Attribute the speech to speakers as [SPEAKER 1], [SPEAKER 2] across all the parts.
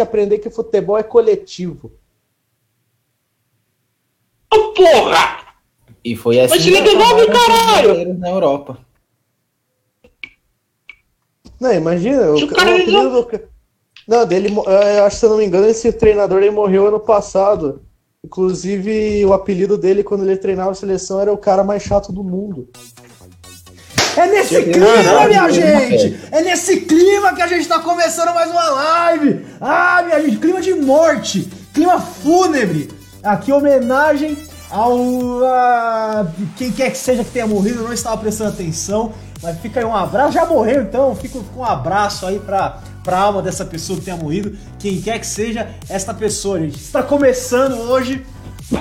[SPEAKER 1] que aprender que futebol é coletivo.
[SPEAKER 2] Oh, porra!
[SPEAKER 3] E foi assim
[SPEAKER 2] Mas ele devolve, caralho!
[SPEAKER 3] na Europa.
[SPEAKER 1] Não, imagina.
[SPEAKER 2] Se o cara
[SPEAKER 1] o do ca- Não, dele, mo- eu acho que se eu não me engano, esse treinador ele morreu ano passado. Inclusive, o apelido dele quando ele treinava a seleção era o cara mais chato do mundo.
[SPEAKER 4] É nesse clima, minha gente! É nesse clima que a gente tá começando mais uma live! Ah, minha gente, clima de morte, clima fúnebre. Aqui, homenagem ao. a quem quer que seja que tenha morrido, não estava prestando atenção. Mas fica aí um abraço. Já morreu então, fica com um abraço aí pra, pra alma dessa pessoa que tenha morrido. Quem quer que seja esta pessoa, gente. Está começando hoje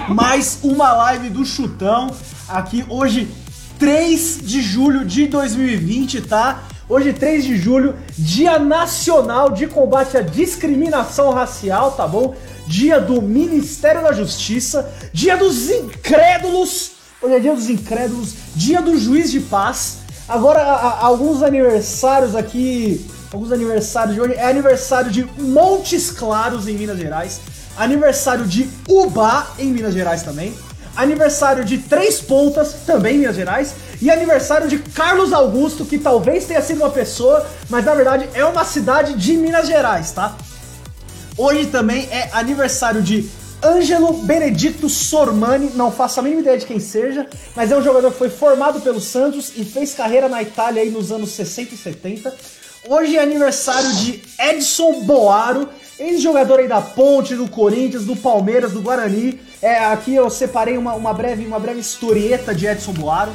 [SPEAKER 4] mais uma live do Chutão. Aqui hoje, 3 de julho de 2020, tá? Hoje, 3 de julho, Dia Nacional de Combate à Discriminação Racial, tá bom? Dia do Ministério da Justiça, Dia dos Incrédulos. Hoje é Dia dos Incrédulos, Dia do Juiz de Paz. Agora, a- a- alguns aniversários aqui, alguns aniversários de hoje. É aniversário de Montes Claros, em Minas Gerais. Aniversário de Ubá, em Minas Gerais também. Aniversário de Três Pontas, também Minas Gerais. E aniversário de Carlos Augusto, que talvez tenha sido uma pessoa, mas na verdade é uma cidade de Minas Gerais, tá? Hoje também é aniversário de Ângelo Benedito Sormani, não faço a mínima ideia de quem seja, mas é um jogador que foi formado pelo Santos e fez carreira na Itália aí nos anos 60 e 70. Hoje é aniversário de Edson Boaro, ex-jogador aí da Ponte, do Corinthians, do Palmeiras, do Guarani. É, aqui eu separei uma, uma breve, uma breve historieta de Edson Boaro,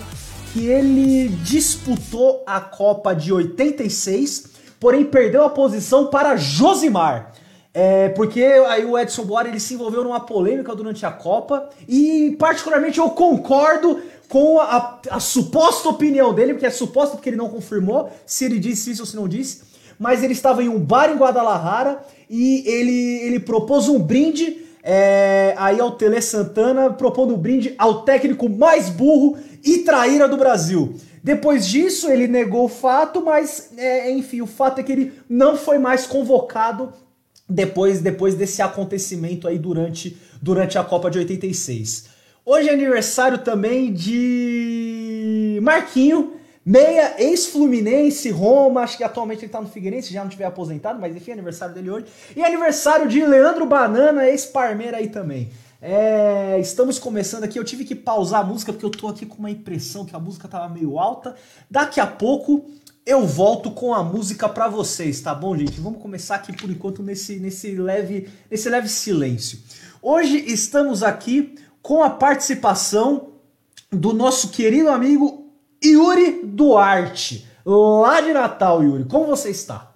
[SPEAKER 4] que ele disputou a Copa de 86, porém perdeu a posição para Josimar. É, porque aí o Edson Boara ele se envolveu numa polêmica durante a Copa e particularmente eu concordo com a, a suposta opinião dele, porque é suposta porque ele não confirmou se ele disse isso ou se não disse, mas ele estava em um bar em Guadalajara e ele, ele propôs um brinde é, aí ao Tele Santana, propondo um brinde ao técnico mais burro e traíra do Brasil. Depois disso, ele negou o fato, mas é, enfim, o fato é que ele não foi mais convocado depois, depois desse acontecimento aí durante, durante a Copa de 86. Hoje é aniversário também de Marquinho, meia ex-Fluminense, Roma, acho que atualmente ele tá no Figueirense, já não tiver aposentado, mas enfim, é aniversário dele hoje. E aniversário de Leandro Banana, ex-Parmeira aí também. É, estamos começando aqui, eu tive que pausar a música porque eu tô aqui com uma impressão que a música tava meio alta. Daqui a pouco eu volto com a música pra vocês, tá bom, gente? Vamos começar aqui por enquanto nesse, nesse, leve, nesse leve silêncio. Hoje estamos aqui com a participação do nosso querido amigo Yuri Duarte, lá de Natal, Yuri. Como você está?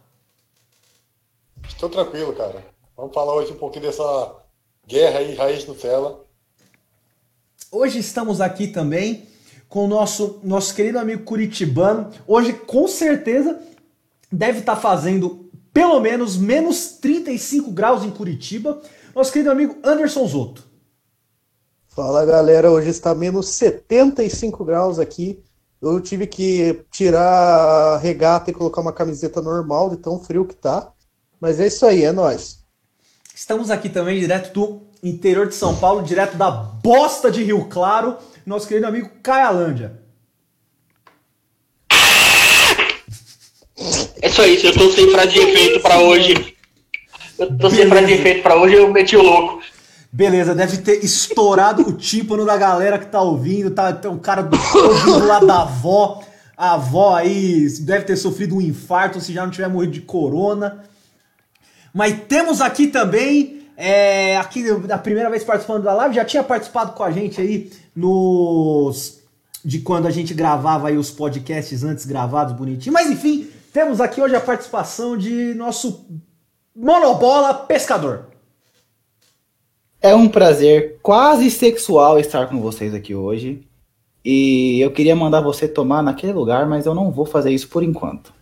[SPEAKER 5] Estou tranquilo, cara. Vamos falar hoje um pouquinho dessa guerra aí, raiz Nutella.
[SPEAKER 4] Hoje estamos aqui também com o nosso, nosso querido amigo Curitibano. Hoje, com certeza, deve estar fazendo pelo menos menos 35 graus em Curitiba. Nosso querido amigo Anderson Zoto.
[SPEAKER 1] Fala galera, hoje está menos 75 graus aqui. Eu tive que tirar a regata e colocar uma camiseta normal de tão frio que tá. Mas é isso aí, é nóis.
[SPEAKER 4] Estamos aqui também direto do interior de São Paulo, direto da bosta de Rio Claro, nosso querido amigo Caialândia.
[SPEAKER 2] É só isso, eu tô sem frase de efeito pra hoje. Eu tô sem frase de efeito pra hoje, eu meti o louco.
[SPEAKER 4] Beleza, deve ter estourado o tímpano da galera que tá ouvindo, tá, tá o cara do, ouvindo lá da avó, a avó aí deve ter sofrido um infarto se já não tiver morrido de corona. Mas temos aqui também, é, aqui a primeira vez participando da live, já tinha participado com a gente aí nos de quando a gente gravava aí os podcasts antes gravados bonitinho. Mas enfim, temos aqui hoje a participação de nosso monobola pescador.
[SPEAKER 3] É um prazer quase sexual estar com vocês aqui hoje. E eu queria mandar você tomar naquele lugar, mas eu não vou fazer isso por enquanto.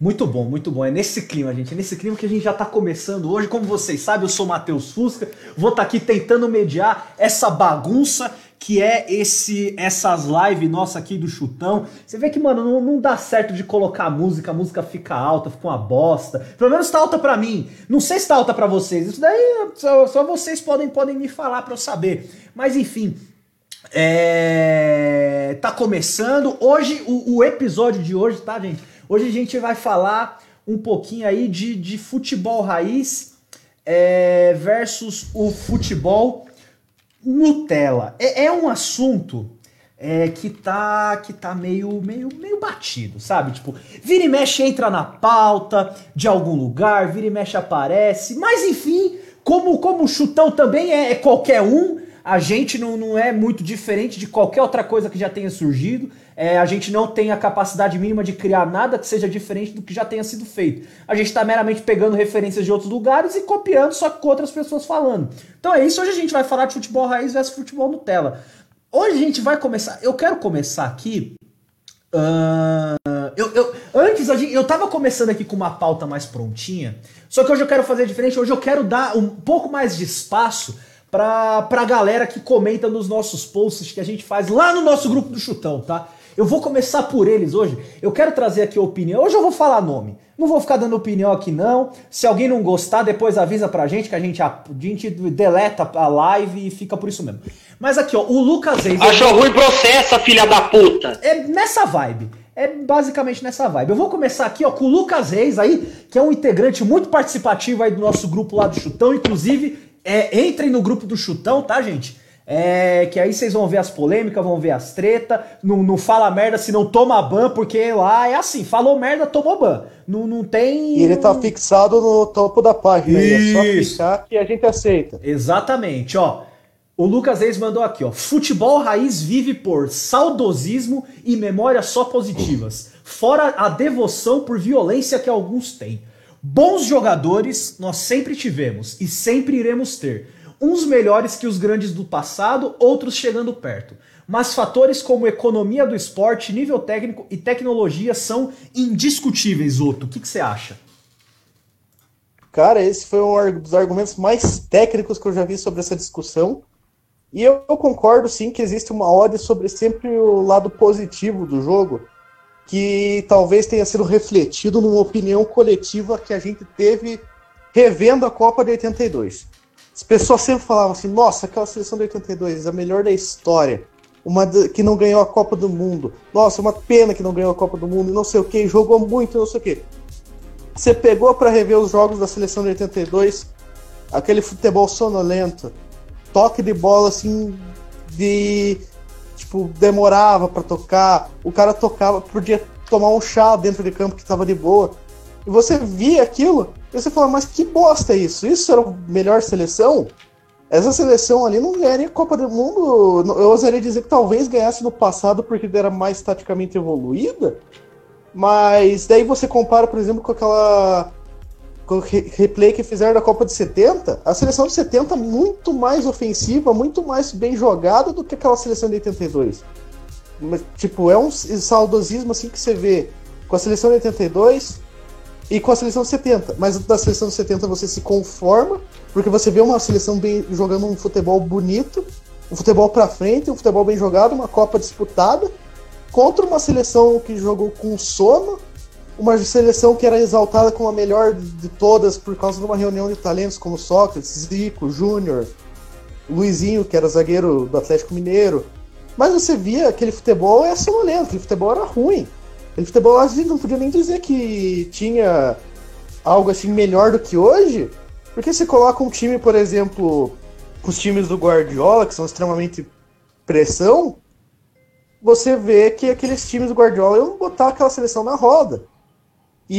[SPEAKER 4] Muito bom, muito bom. É nesse clima, gente. É nesse clima que a gente já tá começando hoje. Como vocês sabem, eu sou Matheus Fusca. Vou estar aqui tentando mediar essa bagunça que é esse essas lives nossa aqui do chutão. Você vê que, mano, não, não dá certo de colocar música, a música fica alta, fica uma bosta. Pelo menos tá alta pra mim. Não sei se tá alta pra vocês. Isso daí só, só vocês podem, podem me falar pra eu saber. Mas enfim, é... Tá começando. Hoje, o, o, episódio de hoje, tá, gente? Hoje a gente vai falar um pouquinho aí de, de futebol raiz é, versus o futebol Nutella. É, é um assunto é, que tá que tá meio, meio, meio batido, sabe? Tipo, vira e mexe entra na pauta de algum lugar, vira e mexe aparece, mas enfim, como, como o chutão também é, é qualquer um, a gente não, não é muito diferente de qualquer outra coisa que já tenha surgido. É, a gente não tem a capacidade mínima de criar nada que seja diferente do que já tenha sido feito. A gente está meramente pegando referências de outros lugares e copiando, só com outras pessoas falando. Então é isso. Hoje a gente vai falar de futebol raiz versus futebol Nutella. Hoje a gente vai começar. Eu quero começar aqui. Uh, eu, eu, antes gente, eu tava começando aqui com uma pauta mais prontinha. Só que hoje eu quero fazer diferente. Hoje eu quero dar um pouco mais de espaço pra, pra galera que comenta nos nossos posts que a gente faz lá no nosso grupo do Chutão, tá? Eu vou começar por eles hoje. Eu quero trazer aqui a opinião. Hoje eu vou falar nome. Não vou ficar dando opinião aqui não. Se alguém não gostar, depois avisa pra gente que a gente, a, gente deleta a live e fica por isso mesmo. Mas aqui, ó, o Lucas Reis.
[SPEAKER 2] Achou ruim processa, filha da puta.
[SPEAKER 4] É nessa vibe. É basicamente nessa vibe. Eu vou começar aqui ó, com o Lucas Reis aí, que é um integrante muito participativo aí do nosso grupo lá do Chutão. Inclusive, é, entrem no grupo do Chutão, tá, gente? É, que aí vocês vão ver as polêmicas, vão ver as tretas. Não, não fala merda se não toma ban, porque lá é assim: falou merda, tomou ban. Não, não tem.
[SPEAKER 1] E ele tá fixado no topo da página. Isso. Aí, é só clicar que a gente aceita.
[SPEAKER 4] Exatamente, ó. O Lucas Reis mandou aqui, ó. Futebol raiz vive por saudosismo e memórias só positivas. Fora a devoção por violência que alguns têm. Bons jogadores nós sempre tivemos e sempre iremos ter. Uns melhores que os grandes do passado, outros chegando perto. Mas fatores como economia do esporte, nível técnico e tecnologia são indiscutíveis, Otto. O que, você acha?
[SPEAKER 1] Cara, esse foi um dos argumentos mais técnicos que eu já vi sobre essa discussão. E eu, concordo sim que existe uma ode sobre sempre o lado positivo do jogo que talvez tenha sido refletido numa opinião coletiva que a gente teve revendo a Copa de 82. As pessoas sempre falavam assim: nossa, aquela seleção de 82 é a melhor da história. Uma que não ganhou a Copa do Mundo. Nossa, uma pena que não ganhou a Copa do Mundo, não sei o que, jogou muito, não sei o que. Você pegou para rever os jogos da seleção de 82, aquele futebol sonolento, toque de bola assim de tipo, demorava para tocar, o cara tocava, podia tomar um chá dentro de campo que tava de boa. E você via aquilo, e você fala, mas que bosta é isso? Isso era a melhor seleção? Essa seleção ali não ganharia Copa do Mundo. Eu ousaria dizer que talvez ganhasse no passado porque era mais taticamente evoluída. Mas daí você compara, por exemplo, com aquela replay que fizeram da Copa de 70, a seleção de 70 muito mais ofensiva, muito mais bem jogada do que aquela seleção de 82. Mas, tipo, é um saudosismo assim que você vê com a seleção de 82 e com a seleção de 70. Mas da seleção de 70 você se conforma, porque você vê uma seleção bem jogando um futebol bonito, um futebol para frente, um futebol bem jogado, uma Copa disputada, contra uma seleção que jogou com sono, uma seleção que era exaltada como a melhor de todas por causa de uma reunião de talentos como Sócrates, Zico, Júnior, Luizinho, que era zagueiro do Atlético Mineiro. Mas você via aquele futebol é sonolento, aquele futebol era ruim. Aquele futebol a gente não podia nem dizer que tinha algo assim melhor do que hoje, porque você coloca um time, por exemplo, os times do Guardiola, que são extremamente pressão, você vê que aqueles times do Guardiola iam botar aquela seleção na roda.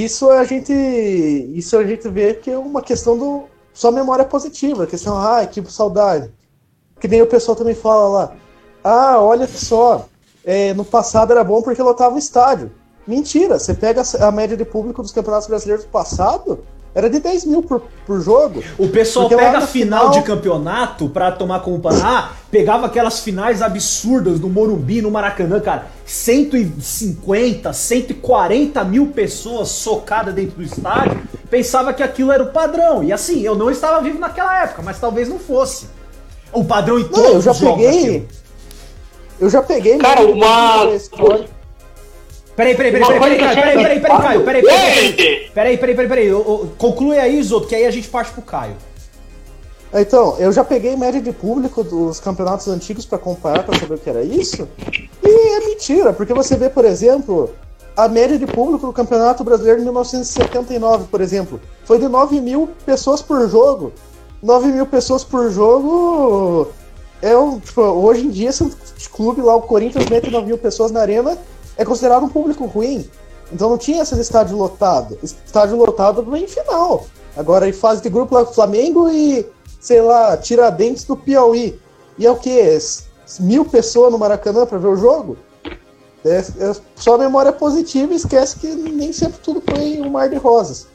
[SPEAKER 1] Isso a gente isso a gente vê que é uma questão do só memória positiva, questão, ah, que saudade. Que nem o pessoal também fala lá, ah, olha só, é, no passado era bom porque lotava o estádio. Mentira, você pega a média de público dos campeonatos brasileiros do passado, era de 10 mil por, por jogo.
[SPEAKER 4] O pessoal pega a final, final, de campeonato pra tomar como ah, pegava aquelas finais absurdas no Morumbi, no Maracanã, cara. 150, 140 mil pessoas socadas dentro do estádio. Pensava que aquilo era o padrão. E assim, eu não estava vivo naquela época, mas talvez não fosse. O padrão em todos
[SPEAKER 1] não, eu já peguei. Eu já peguei.
[SPEAKER 2] Cara, uma-.
[SPEAKER 4] Peraí, peraí, peraí, peraí, peraí, peraí, peraí, peraí, Caio, peraí, peraí, peraí, peraí, peraí, peraí, conclui aí, Zoto, que aí a gente parte pro Caio.
[SPEAKER 1] Então, eu já peguei média de público dos campeonatos antigos pra comparar, pra saber o que era isso. E é mentira, porque você vê, por exemplo, a média de público do Campeonato Brasileiro de 1979, por exemplo, foi de 9 mil pessoas por jogo. 9 mil pessoas por jogo é um. Tipo, hoje em dia, se um clube lá, o Corinthians, mete 9 mil pessoas na arena, é considerado um público ruim. Então não tinha esse estádio lotado. Estádio lotado em final. Agora em fase de grupo lá, Flamengo e, sei lá, Tiradentes do Piauí. E é o quê? Mil pessoas no Maracanã pra ver o jogo? É, é só memória positiva e esquece que nem sempre tudo foi um mar de rosas.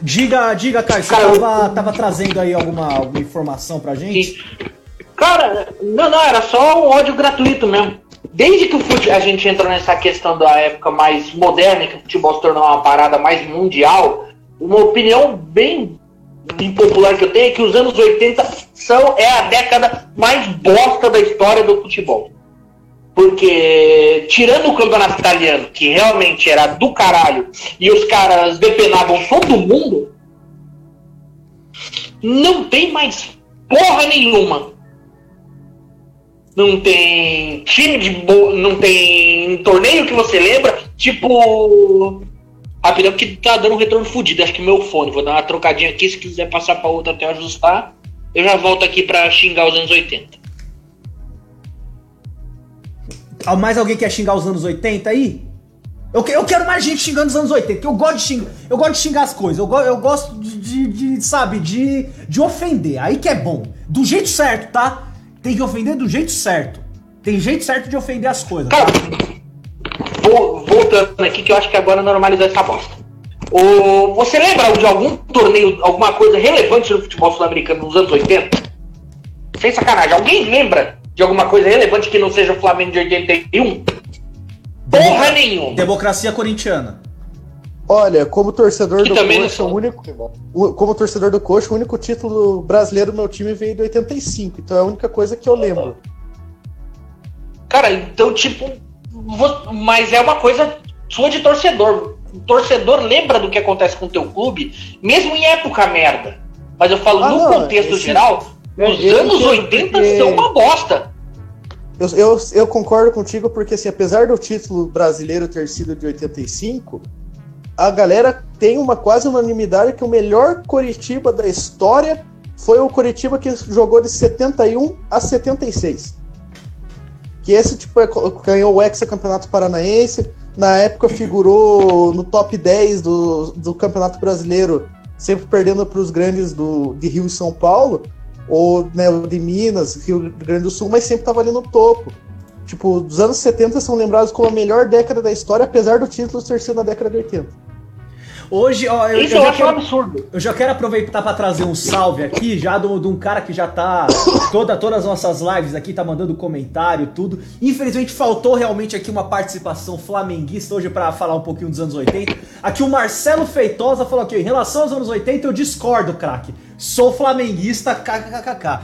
[SPEAKER 4] Diga, diga, Caio, você
[SPEAKER 2] Cara, eu-
[SPEAKER 4] tava, tava trazendo aí alguma, alguma informação pra gente?
[SPEAKER 2] Sim. Cara, não, não, era só um ódio gratuito mesmo. Desde que a gente entrou nessa questão da época mais moderna, que o futebol se tornou uma parada mais mundial, uma opinião bem impopular que eu tenho é que os anos 80 são, é a década mais bosta da história do futebol. Porque, tirando o campeonato italiano, que realmente era do caralho, e os caras depenavam todo mundo, não tem mais porra nenhuma. Não tem time de bo... não tem torneio que você lembra, tipo. Rapidão, que tá dando um retorno fudido. Acho que meu fone. Vou dar uma trocadinha aqui. Se quiser passar pra outra até eu ajustar, eu já volto aqui pra xingar os anos 80.
[SPEAKER 4] Ah, Mais alguém quer xingar os anos 80 aí? Eu, que- eu quero mais gente xingando os anos 80, porque eu gosto de xingar, eu gosto de xingar as coisas, eu, go- eu gosto de, de- de, sabe, de, de ofender, aí que é bom. Do jeito certo, tá? Tem que ofender do jeito certo. Tem jeito certo de ofender as coisas.
[SPEAKER 2] Cara, vou- voltando aqui, que eu acho que agora normalizou essa bosta. O, você lembra de algum torneio, alguma coisa relevante no futebol sul-americano nos anos 80? Sem sacanagem, alguém lembra de alguma coisa relevante que não seja o Flamengo de 81? Porra nenhuma!
[SPEAKER 4] Democracia corintiana.
[SPEAKER 1] Olha, como torcedor
[SPEAKER 2] Que
[SPEAKER 1] do Coxa, o único, o- como torcedor do Coxa, o único título brasileiro do meu time veio de 85. Então é a única coisa que eu lembro.
[SPEAKER 2] Cara, então, tipo, vo- mas é uma coisa sua de torcedor. O torcedor lembra do que acontece com o teu clube, mesmo em época merda. Mas eu falo,
[SPEAKER 1] Ah,
[SPEAKER 2] no
[SPEAKER 1] não,
[SPEAKER 2] contexto
[SPEAKER 1] esse-
[SPEAKER 2] geral,
[SPEAKER 1] eu-
[SPEAKER 2] os
[SPEAKER 1] eu
[SPEAKER 2] anos
[SPEAKER 1] entendo,
[SPEAKER 2] 80
[SPEAKER 1] porque-
[SPEAKER 2] são uma bosta.
[SPEAKER 1] Eu, eu, eu concordo contigo porque, assim, apesar do título brasileiro ter sido de 85, a galera tem uma quase unanimidade que o melhor Coritiba da história foi o Coritiba que jogou de 71 a 76. Que esse tipo é- ganhou o Hexa-Campeonato Paranaense, na época figurou no top 10 do, do Campeonato Brasileiro, sempre perdendo para os grandes do, de Rio e São Paulo, ou né, de Minas, Rio Grande do Sul, mas sempre estava ali no topo. Tipo, dos anos 70 são lembrados como a melhor década da história, apesar do título ter sido na década de 80.
[SPEAKER 4] Hoje, ó, eu,
[SPEAKER 2] Isso
[SPEAKER 4] eu
[SPEAKER 2] eu
[SPEAKER 4] já
[SPEAKER 2] acho um
[SPEAKER 4] quero,
[SPEAKER 2] absurdo.
[SPEAKER 4] eu já quero aproveitar pra trazer um salve aqui, já do- de um cara que já tá. Toda, todas as nossas lives aqui tá mandando comentário, tudo. Infelizmente faltou realmente aqui uma participação flamenguista hoje pra falar um pouquinho dos anos 80. Aqui o Marcelo Feitosa falou aqui, em relação aos anos 80, eu discordo, craque. Sou flamenguista, kkkk.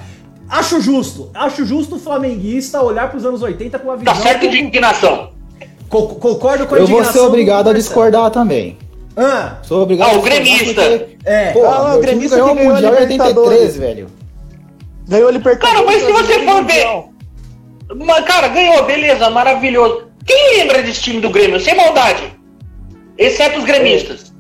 [SPEAKER 4] Acho justo, acho justo o flamenguista olhar pros anos 80 com uma visão.
[SPEAKER 2] Tá certo
[SPEAKER 4] um pouco-
[SPEAKER 2] indignação.
[SPEAKER 4] Co- concordo com a
[SPEAKER 3] Eu vou
[SPEAKER 4] indignação
[SPEAKER 3] ser
[SPEAKER 4] do
[SPEAKER 3] obrigado a discordar também.
[SPEAKER 4] Ah,
[SPEAKER 3] Sou obrigado
[SPEAKER 2] Ah,
[SPEAKER 3] a
[SPEAKER 2] o gremista.
[SPEAKER 3] porque,
[SPEAKER 4] é.
[SPEAKER 3] Pô,
[SPEAKER 1] Ah, o gremista
[SPEAKER 3] ganhou o
[SPEAKER 1] a
[SPEAKER 3] Mundial em
[SPEAKER 1] Libertadores.
[SPEAKER 3] 83, velho.
[SPEAKER 1] Ganhou a Libertadores.
[SPEAKER 2] Cara, mas se você for ver. Mas, cara, ganhou, beleza, maravilhoso. Quem lembra desse time do Grêmio? Sem maldade. Exceto os gremistas.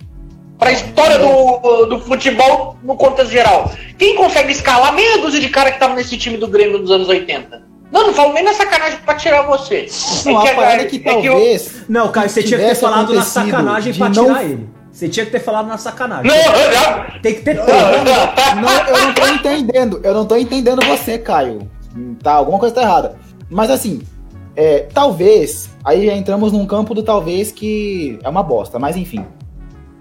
[SPEAKER 2] Pra história do, do futebol no contexto geral. Quem consegue escalar meia dúzia de cara que tava nesse time do Grêmio nos anos 80? Não, não falo nem na sacanagem pra tirar você.
[SPEAKER 3] Não, a parada é que
[SPEAKER 2] eu-
[SPEAKER 3] talvez.
[SPEAKER 4] Não, Caio, você tinha que ter falado na sacanagem
[SPEAKER 3] de
[SPEAKER 4] pra
[SPEAKER 3] não-
[SPEAKER 4] tirar ele. Você tinha que ter falado na sacanagem.
[SPEAKER 2] Não, não,
[SPEAKER 4] Tem que ter
[SPEAKER 2] não.
[SPEAKER 4] tempo.
[SPEAKER 3] Não, eu não tô entendendo. Eu não tô entendendo você, Caio. Tá, alguma coisa tá errada. Mas assim, é, talvez. Aí já entramos num campo do talvez que é uma bosta, mas enfim.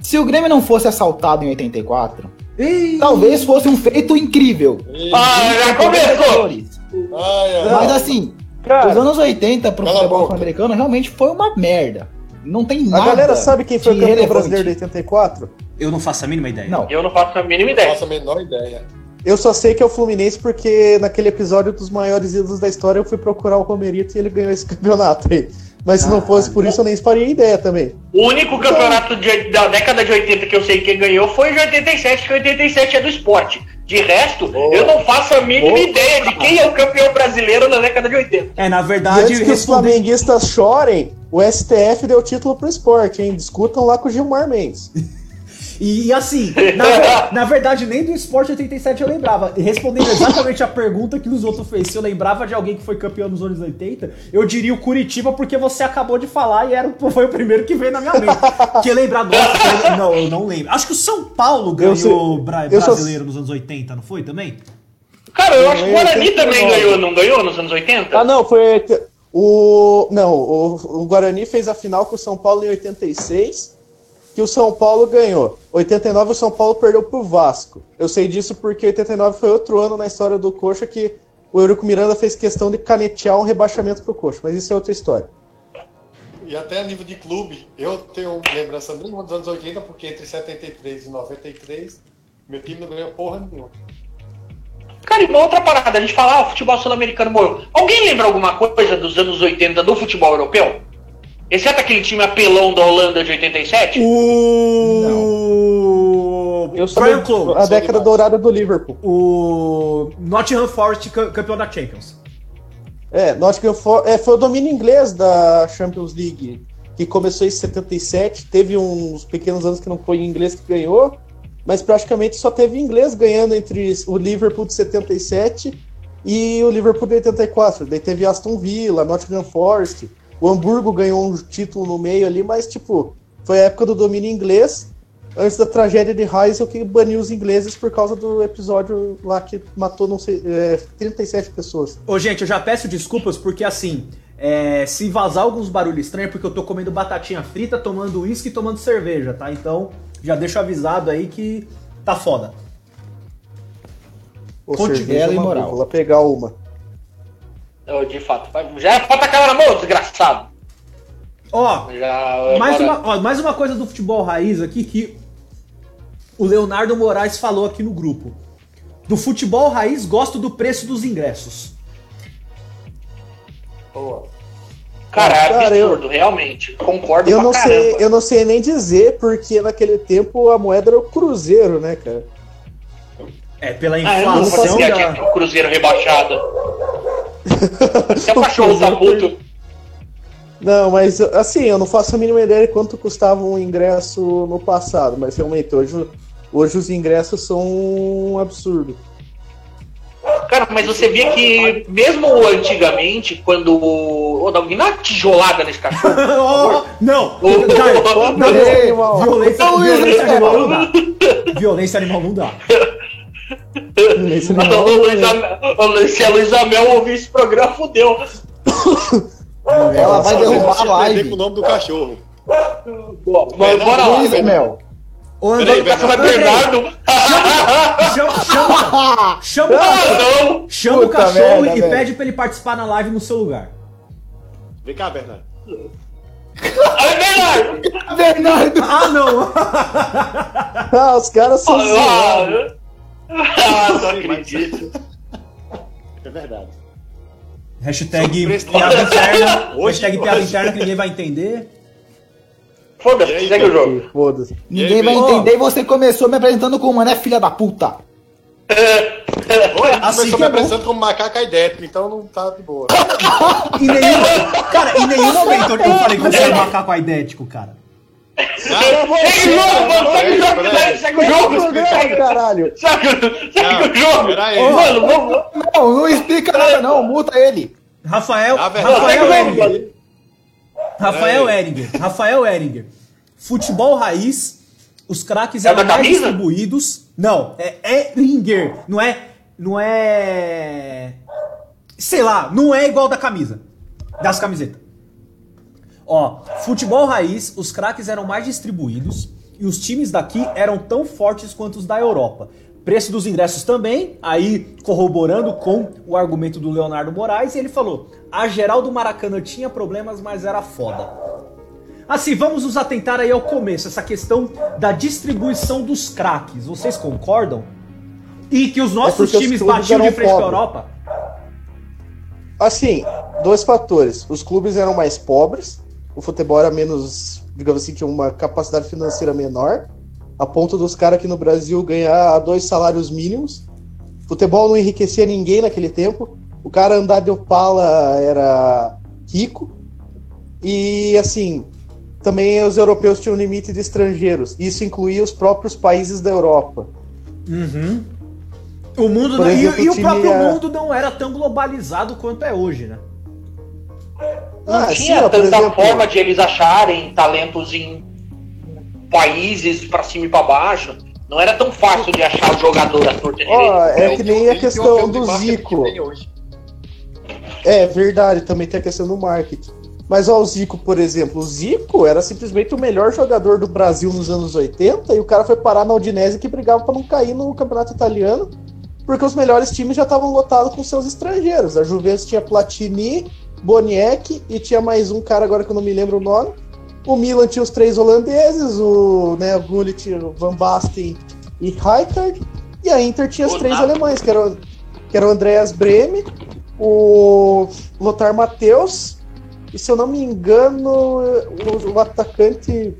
[SPEAKER 3] Se o Grêmio não fosse assaltado em 84,
[SPEAKER 4] Ih,
[SPEAKER 3] talvez fosse um feito incrível.
[SPEAKER 2] Ah, já começou!
[SPEAKER 5] Ai, ai,
[SPEAKER 3] Mas assim, os
[SPEAKER 1] Cara,
[SPEAKER 3] anos 80 pro
[SPEAKER 5] a
[SPEAKER 3] futebol americano realmente foi uma merda. Não tem
[SPEAKER 1] a
[SPEAKER 3] nada.
[SPEAKER 1] galera sabe quem foi o campeão brasileiro de 84?
[SPEAKER 4] Eu não faço a mínima ideia.
[SPEAKER 3] Não.
[SPEAKER 2] Eu não faço a mínima
[SPEAKER 5] Não
[SPEAKER 2] ideia.
[SPEAKER 5] faço a menor ideia.
[SPEAKER 1] Eu só sei que é o Fluminense porque naquele episódio dos maiores ídolos da história eu fui procurar o Romerito e ele ganhou esse campeonato aí. Mas se não fosse por isso eu nem faria ideia também.
[SPEAKER 2] O único campeonato de- da década de 80 que eu sei quem ganhou foi o de 87, que 87 é do esporte. De resto, eu não faço a mínima
[SPEAKER 1] Boa.
[SPEAKER 2] ideia de quem é o campeão brasileiro na década de 80.
[SPEAKER 4] É, na
[SPEAKER 1] E
[SPEAKER 4] verdade,
[SPEAKER 1] antes que os flamenguistas chorem, o STF deu título pro esporte, hein? Discutam lá com o Gilmar Mendes.
[SPEAKER 4] E, e assim, na, ver- na verdade, nem do Esporte 87 eu lembrava. E Respondendo exatamente a pergunta que os outros fez, se eu lembrava de alguém que foi campeão nos anos 80, eu diria o Curitiba, porque você acabou de falar e era, o- foi o primeiro que veio na minha mente. Que lembrar, nossa, eu- não, eu não lembro. Acho que o São Paulo ganhou
[SPEAKER 1] Eu sei-
[SPEAKER 4] bra-
[SPEAKER 1] eu só-
[SPEAKER 4] brasileiro nos anos 80, não foi também?
[SPEAKER 2] Cara, eu
[SPEAKER 1] Não,
[SPEAKER 2] acho que o
[SPEAKER 1] eu
[SPEAKER 2] Guarani também ganhou, não ganhou nos anos 80?
[SPEAKER 1] Ah, não, foi. O. Não, o, o Guarani fez a final com o São Paulo em 86, que o São Paulo ganhou. 89 o São Paulo perdeu pro Vasco. Eu sei disso porque 89 foi outro ano na história do Coxa que o Eurico Miranda fez questão de canetear um rebaixamento pro Coxa, mas isso é outra história.
[SPEAKER 5] E até a nível de clube, eu tenho lembrança nenhuma dos anos 80, porque entre 73 e 93, meu time não ganhou porra nenhuma.
[SPEAKER 2] Cara, e uma outra parada, a gente fala, ah, o futebol sul-americano morreu. Alguém lembra alguma coisa dos anos 80 do futebol europeu? Exceto aquele time apelão da Holanda de 87?
[SPEAKER 4] O.
[SPEAKER 1] Eu sou
[SPEAKER 4] Brian Clough.
[SPEAKER 1] a década dourada do Liverpool.
[SPEAKER 4] O Nottingham Forest ca- campeão da Champions.
[SPEAKER 1] É, Nottingham For é, foi o domínio inglês da Champions League, que começou em 77. Teve uns pequenos anos que não foi inglês que ganhou, mas praticamente só teve inglês ganhando entre o Liverpool de 77 e o Liverpool de 84. Daí teve Aston Villa, Nottingham Forest. O Hamburgo ganhou um título no meio ali, mas tipo, foi a época do domínio inglês. Antes da tragédia de Heysel que baniu os ingleses por causa do episódio lá que matou não sei, é, 37 pessoas.
[SPEAKER 4] Ô, gente, eu já peço desculpas porque assim, é, se vazar alguns barulhos estranhos, é porque eu tô comendo batatinha frita, tomando uísque e tomando cerveja, tá? Então, já deixo avisado aí que tá foda. Conte-
[SPEAKER 1] cerveja é uma
[SPEAKER 3] imoral.
[SPEAKER 1] boa, Vou lá pegar uma.
[SPEAKER 2] Eu, de fato, já bota a câmera na mão, desgraçado.
[SPEAKER 4] Ó,
[SPEAKER 2] Já,
[SPEAKER 4] mais
[SPEAKER 2] agora-
[SPEAKER 4] uma, ó, mais uma coisa do futebol raiz aqui que o Leonardo Moraes falou aqui no grupo. Do futebol raiz, gosto do preço dos ingressos.
[SPEAKER 5] Boa.
[SPEAKER 2] Cara, é
[SPEAKER 1] Cara, eu-
[SPEAKER 2] absurdo, realmente. Concordo
[SPEAKER 1] Eu
[SPEAKER 2] pra
[SPEAKER 1] não,
[SPEAKER 2] caramba.
[SPEAKER 1] sei, eu não sei nem dizer, porque naquele tempo a moeda era o cruzeiro, né, cara?
[SPEAKER 4] É, pela
[SPEAKER 2] Ah, eu não
[SPEAKER 4] inflação da...
[SPEAKER 2] aqui o Cruzeiro rebaixado. Até o cachorro tá puto.
[SPEAKER 1] Não, mas assim, eu não faço a mínima ideia de quanto custava um ingresso no passado, mas realmente hoje, hoje os ingressos são um absurdo.
[SPEAKER 2] Cara, mas você via que mesmo antigamente, quando. Ô, Davi, dá uma tijolada nesse cachorro.
[SPEAKER 4] Oh, não!
[SPEAKER 2] Ô,
[SPEAKER 4] Caio,
[SPEAKER 1] ô,
[SPEAKER 4] não,
[SPEAKER 1] animal.
[SPEAKER 4] violência,
[SPEAKER 2] Ô,
[SPEAKER 4] violência
[SPEAKER 2] Luiz,
[SPEAKER 4] animal não dá. Violência animal não dá.
[SPEAKER 1] Esse não-
[SPEAKER 2] Luiz Amel- ô, Se a Luiz Amel ouvir esse programa, fudeu.
[SPEAKER 3] Ela vai derrubar a live.
[SPEAKER 5] com o nome do cachorro.
[SPEAKER 2] Bom, Bora bora lá.
[SPEAKER 3] Luiz Mel.
[SPEAKER 4] Ô,
[SPEAKER 5] Peraí,
[SPEAKER 4] André,
[SPEAKER 2] é
[SPEAKER 4] Andrei,
[SPEAKER 2] Bernardo.
[SPEAKER 4] chama, chama, chama o cachorro,
[SPEAKER 2] Ah, não!
[SPEAKER 4] chama o cachorro
[SPEAKER 3] merda,
[SPEAKER 4] e
[SPEAKER 3] velho.
[SPEAKER 4] pede pra ele participar na live no seu lugar.
[SPEAKER 5] Vem cá, Bernardo.
[SPEAKER 2] Aí, Bernardo!
[SPEAKER 3] Bernardo.
[SPEAKER 4] Ah, não!
[SPEAKER 1] Ah, os caras são.
[SPEAKER 2] Ah, ah, não acredito.
[SPEAKER 5] É verdade.
[SPEAKER 4] Hashtag piada interna.
[SPEAKER 5] Hoje-
[SPEAKER 4] hashtag piada interna que ninguém vai entender.
[SPEAKER 2] Foda-se, segue o jogo.
[SPEAKER 1] Foda-se.
[SPEAKER 3] Ninguém
[SPEAKER 5] aí,
[SPEAKER 3] vai
[SPEAKER 4] Bel?
[SPEAKER 3] entender e você começou me apresentando como, né, filha da puta?
[SPEAKER 5] Oi, ele
[SPEAKER 4] Assim
[SPEAKER 5] começou
[SPEAKER 4] que
[SPEAKER 5] me
[SPEAKER 4] é
[SPEAKER 5] apresentando como macaco idético, então não tá de boa.
[SPEAKER 4] Em nenhum, cara, em nenhum momento eu falei que você era macaco aidético, cara.
[SPEAKER 2] Segue o jogo, mano, segue o jogo, segue o jogo, segue-
[SPEAKER 1] caralho.
[SPEAKER 2] segue o- segue
[SPEAKER 5] Não,
[SPEAKER 2] o jogo. Mano, vamos.
[SPEAKER 3] Não, não explica nada não, multa ele.
[SPEAKER 4] Rafael,
[SPEAKER 5] verdade.
[SPEAKER 4] Rafael Eringer. Rafael. Eringer. Rafael Eringer. Futebol raiz, os craques
[SPEAKER 2] É
[SPEAKER 4] eram mais distribuídos. Não, é Eringer. Não é. Não é. Sei lá, não é igual da camisa. Das camisetas. Ó, futebol raiz, os craques eram mais distribuídos e os times daqui eram tão fortes quanto os da Europa. Preço dos ingressos também, aí corroborando com o argumento do Leonardo Moraes, e ele falou: a geral do Maracanã tinha problemas, mas era foda. Assim, vamos nos atentar aí ao começo, essa questão da distribuição dos craques. Vocês concordam? E que os nossos
[SPEAKER 1] porque os
[SPEAKER 4] times
[SPEAKER 1] clubes
[SPEAKER 4] batiam de frente com a. Europa.
[SPEAKER 1] Assim, dois fatores. Os clubes eram mais pobres, o futebol era menos, digamos assim, tinha uma capacidade financeira menor, a ponto dos caras aqui no Brasil ganhar dois salários mínimos. Futebol não enriquecia ninguém naquele tempo. O cara andar de Opala era rico. E assim, também os europeus tinham um limite de estrangeiros. Isso incluía os próprios países da Europa.
[SPEAKER 4] Uhum. O mundo não- e-
[SPEAKER 1] exemplo,
[SPEAKER 4] e,
[SPEAKER 1] o
[SPEAKER 4] próprio mundo não era tão globalizado quanto é hoje, né?
[SPEAKER 2] Não
[SPEAKER 1] Ah,
[SPEAKER 2] tinha
[SPEAKER 1] sim,
[SPEAKER 2] tanta
[SPEAKER 1] exemplo-
[SPEAKER 2] forma de eles acharem talentos em países pra cima e pra baixo. Não era tão fácil de achar jogador à torta direita.
[SPEAKER 1] Ó, é que nem a
[SPEAKER 5] um
[SPEAKER 1] questão do Zico. É verdade, também tem a questão do marketing. Mas ó, o Zico, por exemplo, o Zico era simplesmente o melhor jogador do Brasil nos anos 80 e o cara foi parar na Udinese que brigava para não cair no campeonato italiano, porque os melhores times já estavam lotados com seus estrangeiros. A Juventus tinha Platini, Boniek e tinha mais um cara agora que eu não me lembro o nome. O Milan tinha os três holandeses, o, né, o Gullit, o Van Basten e Rijkaard. E a Inter tinha os três alemães, que eram, que eram o Andreas Breme, o Lothar Matheus, e se eu não me engano, o, o atacante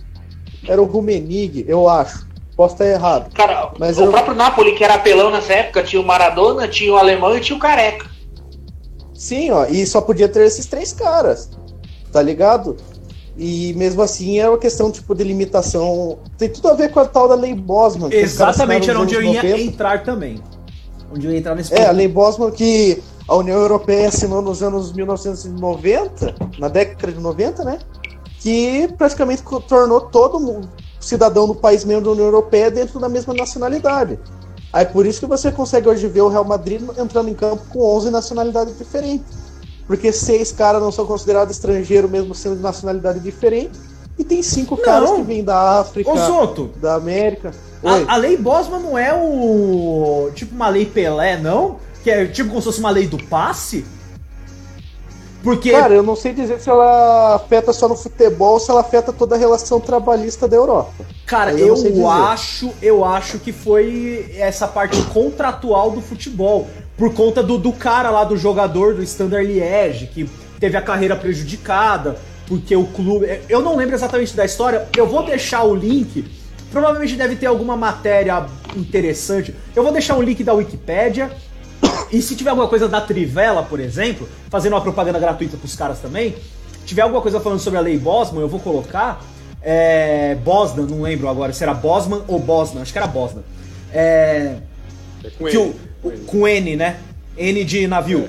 [SPEAKER 1] era o Rumenig, eu acho. Posso estar errado.
[SPEAKER 2] Cara,
[SPEAKER 1] Mas
[SPEAKER 2] o
[SPEAKER 1] eu-
[SPEAKER 2] próprio Napoli, que era apelão nessa época, tinha o Maradona, tinha o Alemão e tinha o Careca.
[SPEAKER 1] Sim, ó, e só podia ter esses três caras, tá ligado? E mesmo assim é uma questão tipo de limitação. Tem tudo a ver com a tal da lei Bosman.
[SPEAKER 4] Exatamente, era onde eu ia
[SPEAKER 1] anos 90.
[SPEAKER 4] entrar também. Onde eu ia entrar nesse
[SPEAKER 1] É, a
[SPEAKER 4] ponto.
[SPEAKER 1] lei Bosman que a União Europeia assinou nos anos 1990, na década de 90, né? Que praticamente tornou todo mundo cidadão do país membro da União Europeia dentro da mesma nacionalidade. Aí por isso que você consegue hoje ver o Real Madrid entrando em campo com 11 nacionalidades diferentes. Porque seis caras não são considerados estrangeiros, mesmo sendo de nacionalidade diferente. E tem cinco
[SPEAKER 4] Não.
[SPEAKER 1] caras que vêm da África, da América.
[SPEAKER 4] A, a lei Bosman não é o. Tipo uma lei Pelé, não? Que é tipo como se fosse uma lei do passe? Porque.
[SPEAKER 1] Cara, eu não sei dizer se ela afeta só no futebol ou se ela afeta toda a relação trabalhista da Europa.
[SPEAKER 4] Cara,
[SPEAKER 1] Eu
[SPEAKER 4] eu, acho, eu acho que foi essa parte contratual do futebol. Por conta do, do cara lá, do jogador do Standard Liège, que teve a carreira prejudicada, porque o clube. Eu não lembro exatamente da história, eu vou deixar o link. Provavelmente deve ter alguma matéria interessante. Eu vou deixar um link da Wikipédia. E se tiver alguma coisa da Trivela, por exemplo, fazendo uma propaganda gratuita pros caras também, tiver alguma coisa falando sobre a lei Bosman, eu vou colocar. É, Bosnan, não lembro agora se era Bosman ou Bosnan, acho que era Bosnan. É,
[SPEAKER 5] É com ele.
[SPEAKER 4] o-
[SPEAKER 5] com ele.
[SPEAKER 4] com N, né? N de navio.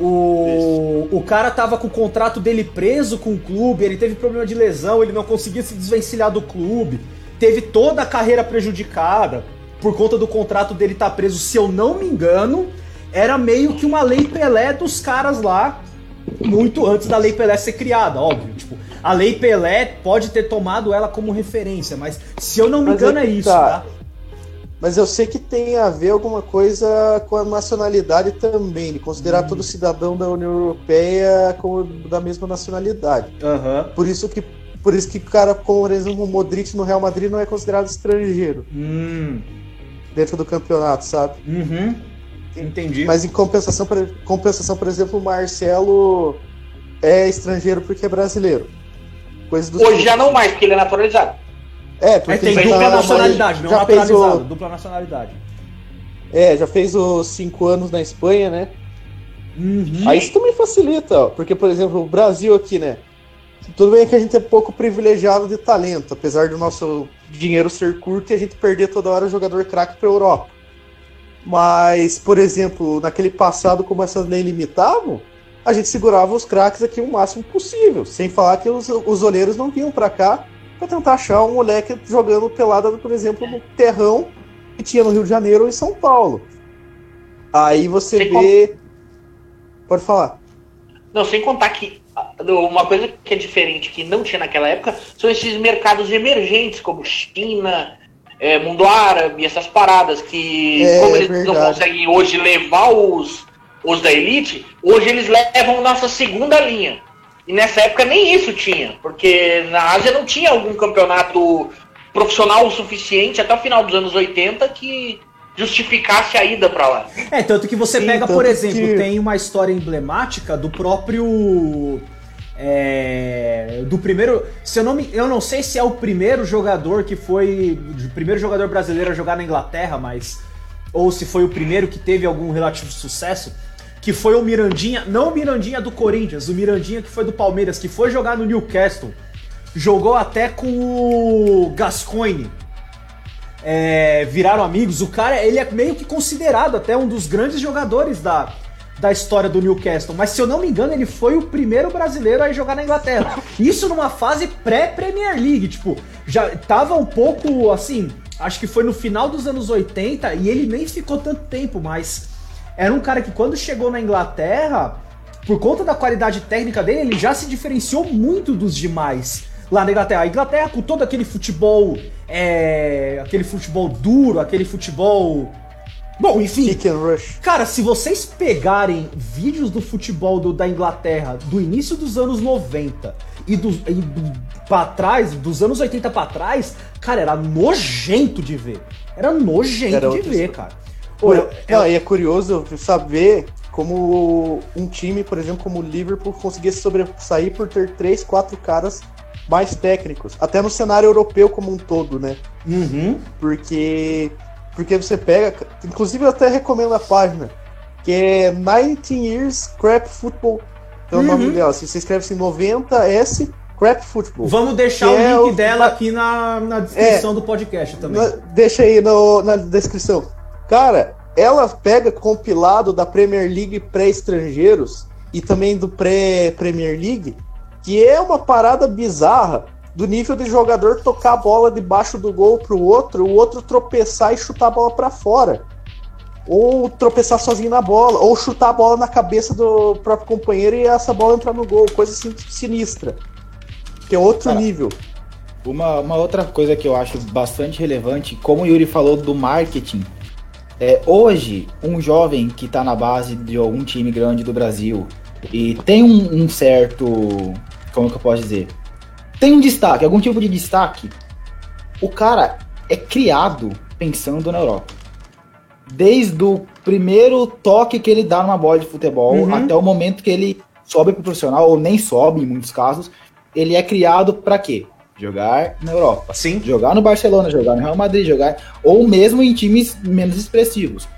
[SPEAKER 4] O, o cara tava com o contrato dele preso com o clube, ele teve problema de lesão, ele não conseguia se desvencilhar do clube, teve toda a carreira prejudicada por conta do contrato dele estar preso, se eu não me engano, era meio que uma lei Pelé dos caras lá, muito antes da lei Pelé ser criada, óbvio. Tipo, a lei Pelé pode ter tomado ela como referência, mas se eu não me engano
[SPEAKER 1] é
[SPEAKER 4] é isso,
[SPEAKER 1] tá.
[SPEAKER 4] tá?
[SPEAKER 1] Mas eu sei que tem a ver alguma coisa com a nacionalidade também, de considerar todo cidadão da União Europeia como da mesma nacionalidade.
[SPEAKER 4] Aham.
[SPEAKER 1] Por isso que por isso que o cara, como por exemplo, o Modric no Real Madrid não é considerado estrangeiro
[SPEAKER 4] Hum.
[SPEAKER 1] Dentro do campeonato, sabe?
[SPEAKER 4] Uhum. Entendi.
[SPEAKER 1] Mas em compensação, por, compensação, por exemplo, o Marcelo é estrangeiro porque é brasileiro. Coisa do
[SPEAKER 2] Hoje já não mais, porque ele é naturalizado.
[SPEAKER 1] É,
[SPEAKER 4] É,
[SPEAKER 1] porque
[SPEAKER 4] tem
[SPEAKER 1] ele
[SPEAKER 4] dupla
[SPEAKER 1] tá-
[SPEAKER 4] nacionalidade, não
[SPEAKER 1] já fez o-
[SPEAKER 4] naturalizado. Dupla nacionalidade.
[SPEAKER 1] É, já fez os cinco anos na Espanha, né?
[SPEAKER 4] Uhum.
[SPEAKER 1] Aí isso também facilita, ó, porque, por exemplo, o Brasil aqui, né? Tudo bem que a gente é pouco privilegiado de talento, apesar do nosso dinheiro ser curto e a gente perder toda hora jogador craque para Europa. Mas, por exemplo, naquele passado, como essas leis limitavam, a gente segurava os craques aqui o máximo possível, sem falar que os, os olheiros não vinham para cá para tentar achar um moleque jogando pelada, por exemplo, no terrão que tinha no Rio de Janeiro ou em São Paulo. Aí você
[SPEAKER 2] Sem
[SPEAKER 1] vê. Pode falar.
[SPEAKER 2] Não, sem contar que uma coisa que é diferente, que não tinha naquela época, são esses mercados emergentes, como China, é, mundo árabe, essas paradas, que
[SPEAKER 1] É,
[SPEAKER 2] como eles não conseguem hoje levar os, os da elite, hoje eles levam nossa segunda linha. E nessa época nem isso tinha, porque na Ásia não tinha algum campeonato profissional o suficiente até o final dos anos 80 que justificasse a ida pra lá.
[SPEAKER 4] É, tanto que você
[SPEAKER 1] Sim,
[SPEAKER 4] pega, por exemplo,
[SPEAKER 1] que-
[SPEAKER 4] tem uma história emblemática do próprio. É, do primeiro. Se eu, não me, eu não sei se é o primeiro jogador que foi. O primeiro jogador brasileiro a jogar na Inglaterra, mas. Ou se foi o primeiro que teve algum relativo sucesso. Que foi o Mirandinha. Não o Mirandinha do Corinthians, o Mirandinha que foi do Palmeiras, que foi jogar no Newcastle. Jogou até com o Gascoigne é, viraram amigos. O cara, ele é meio que considerado até um dos grandes jogadores da, da história do Newcastle. Mas se eu não me engano, ele foi o primeiro brasileiro a jogar na Inglaterra. Isso numa fase pré-Premier League, tipo, já tava um pouco assim, acho que foi no final dos anos 80 e ele nem ficou tanto tempo, mas era um cara que quando chegou na Inglaterra, por conta da qualidade técnica dele, ele já se diferenciou muito dos demais lá na Inglaterra. A Inglaterra com todo aquele futebol, é, aquele futebol duro, aquele futebol, bom, enfim.
[SPEAKER 1] Kick and Rush.
[SPEAKER 4] Cara, se vocês pegarem vídeos do futebol do- da Inglaterra do início dos anos 90 e, do, e do- pra trás, dos anos 80 pra trás, cara, era nojento de ver. Era nojento
[SPEAKER 1] Era
[SPEAKER 4] de ver,
[SPEAKER 1] história.
[SPEAKER 4] cara. Pô,
[SPEAKER 1] Não, e é curioso saber como um time, por exemplo, como o Liverpool, conseguia se sobressair por ter três, quatro caras mais técnicos. Até no cenário europeu como um todo, né?
[SPEAKER 4] Uhum.
[SPEAKER 1] Porque, porque você pega. Inclusive, eu até recomendo a página, que é 19 Years Crap Football. É o
[SPEAKER 4] Uhum.
[SPEAKER 1] nome dela. Se você escreve assim, 90S Crap Football.
[SPEAKER 4] Vamos deixar o
[SPEAKER 1] é
[SPEAKER 4] link
[SPEAKER 1] o-
[SPEAKER 4] dela aqui na, na descrição do podcast também.
[SPEAKER 1] Na- deixa aí no- na descrição. Cara, ela pega compilado da Premier League pré-estrangeiros e também do pré-Premier League, que é uma parada bizarra do nível de jogador tocar a bola debaixo do gol pro outro, o outro tropeçar e chutar a bola pra fora. Ou tropeçar sozinho na bola, ou chutar a bola na cabeça do próprio companheiro e essa bola entrar no gol, coisa assim sinistra. Que é outro
[SPEAKER 3] Cara,
[SPEAKER 1] nível.
[SPEAKER 3] Uma, uma outra coisa que eu acho bastante relevante, como o Yuri falou do marketing, é hoje um jovem que está na base de algum time grande do Brasil e tem um, um certo, como que eu posso dizer, tem um destaque, algum tipo de destaque, o cara é criado pensando na Europa. Desde o primeiro toque que ele dá numa bola de futebol
[SPEAKER 4] Uhum.
[SPEAKER 3] até o momento que ele sobe pro profissional ou nem sobe em muitos casos, ele é criado para quê? Jogar na Europa.
[SPEAKER 4] Sim.
[SPEAKER 3] Jogar no Barcelona, jogar no Real Madrid, jogar. Ou mesmo em times menos expressivos.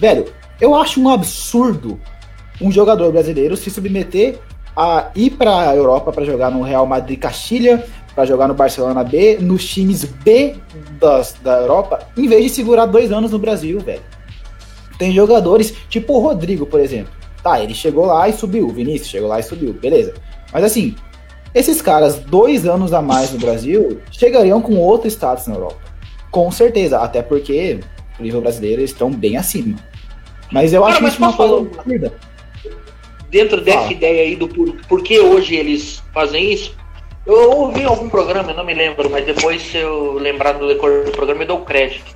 [SPEAKER 3] Velho, eu acho um absurdo um jogador brasileiro se submeter a ir pra Europa para jogar no Real Madrid Castilha, para jogar no Barcelona B, nos times B das, da Europa, em vez de segurar dois anos no Brasil, velho. Tem jogadores, tipo o Rodrigo, por exemplo. Tá, ele chegou lá e subiu. O Vinícius chegou lá e subiu, beleza. Mas assim, esses caras, dois anos a mais no Brasil, chegariam com outro status na Europa. Com certeza, até porque o nível brasileiro eles estão bem acima. Mas eu
[SPEAKER 2] Cara,
[SPEAKER 3] acho
[SPEAKER 2] mas
[SPEAKER 3] isso uma coisa absurda.
[SPEAKER 2] Dentro dessa
[SPEAKER 3] Fala.
[SPEAKER 2] ideia aí do por, por que hoje eles fazem isso, eu ouvi algum programa, eu não me lembro, mas depois se eu lembrar do decor do programa, eu dou crédito.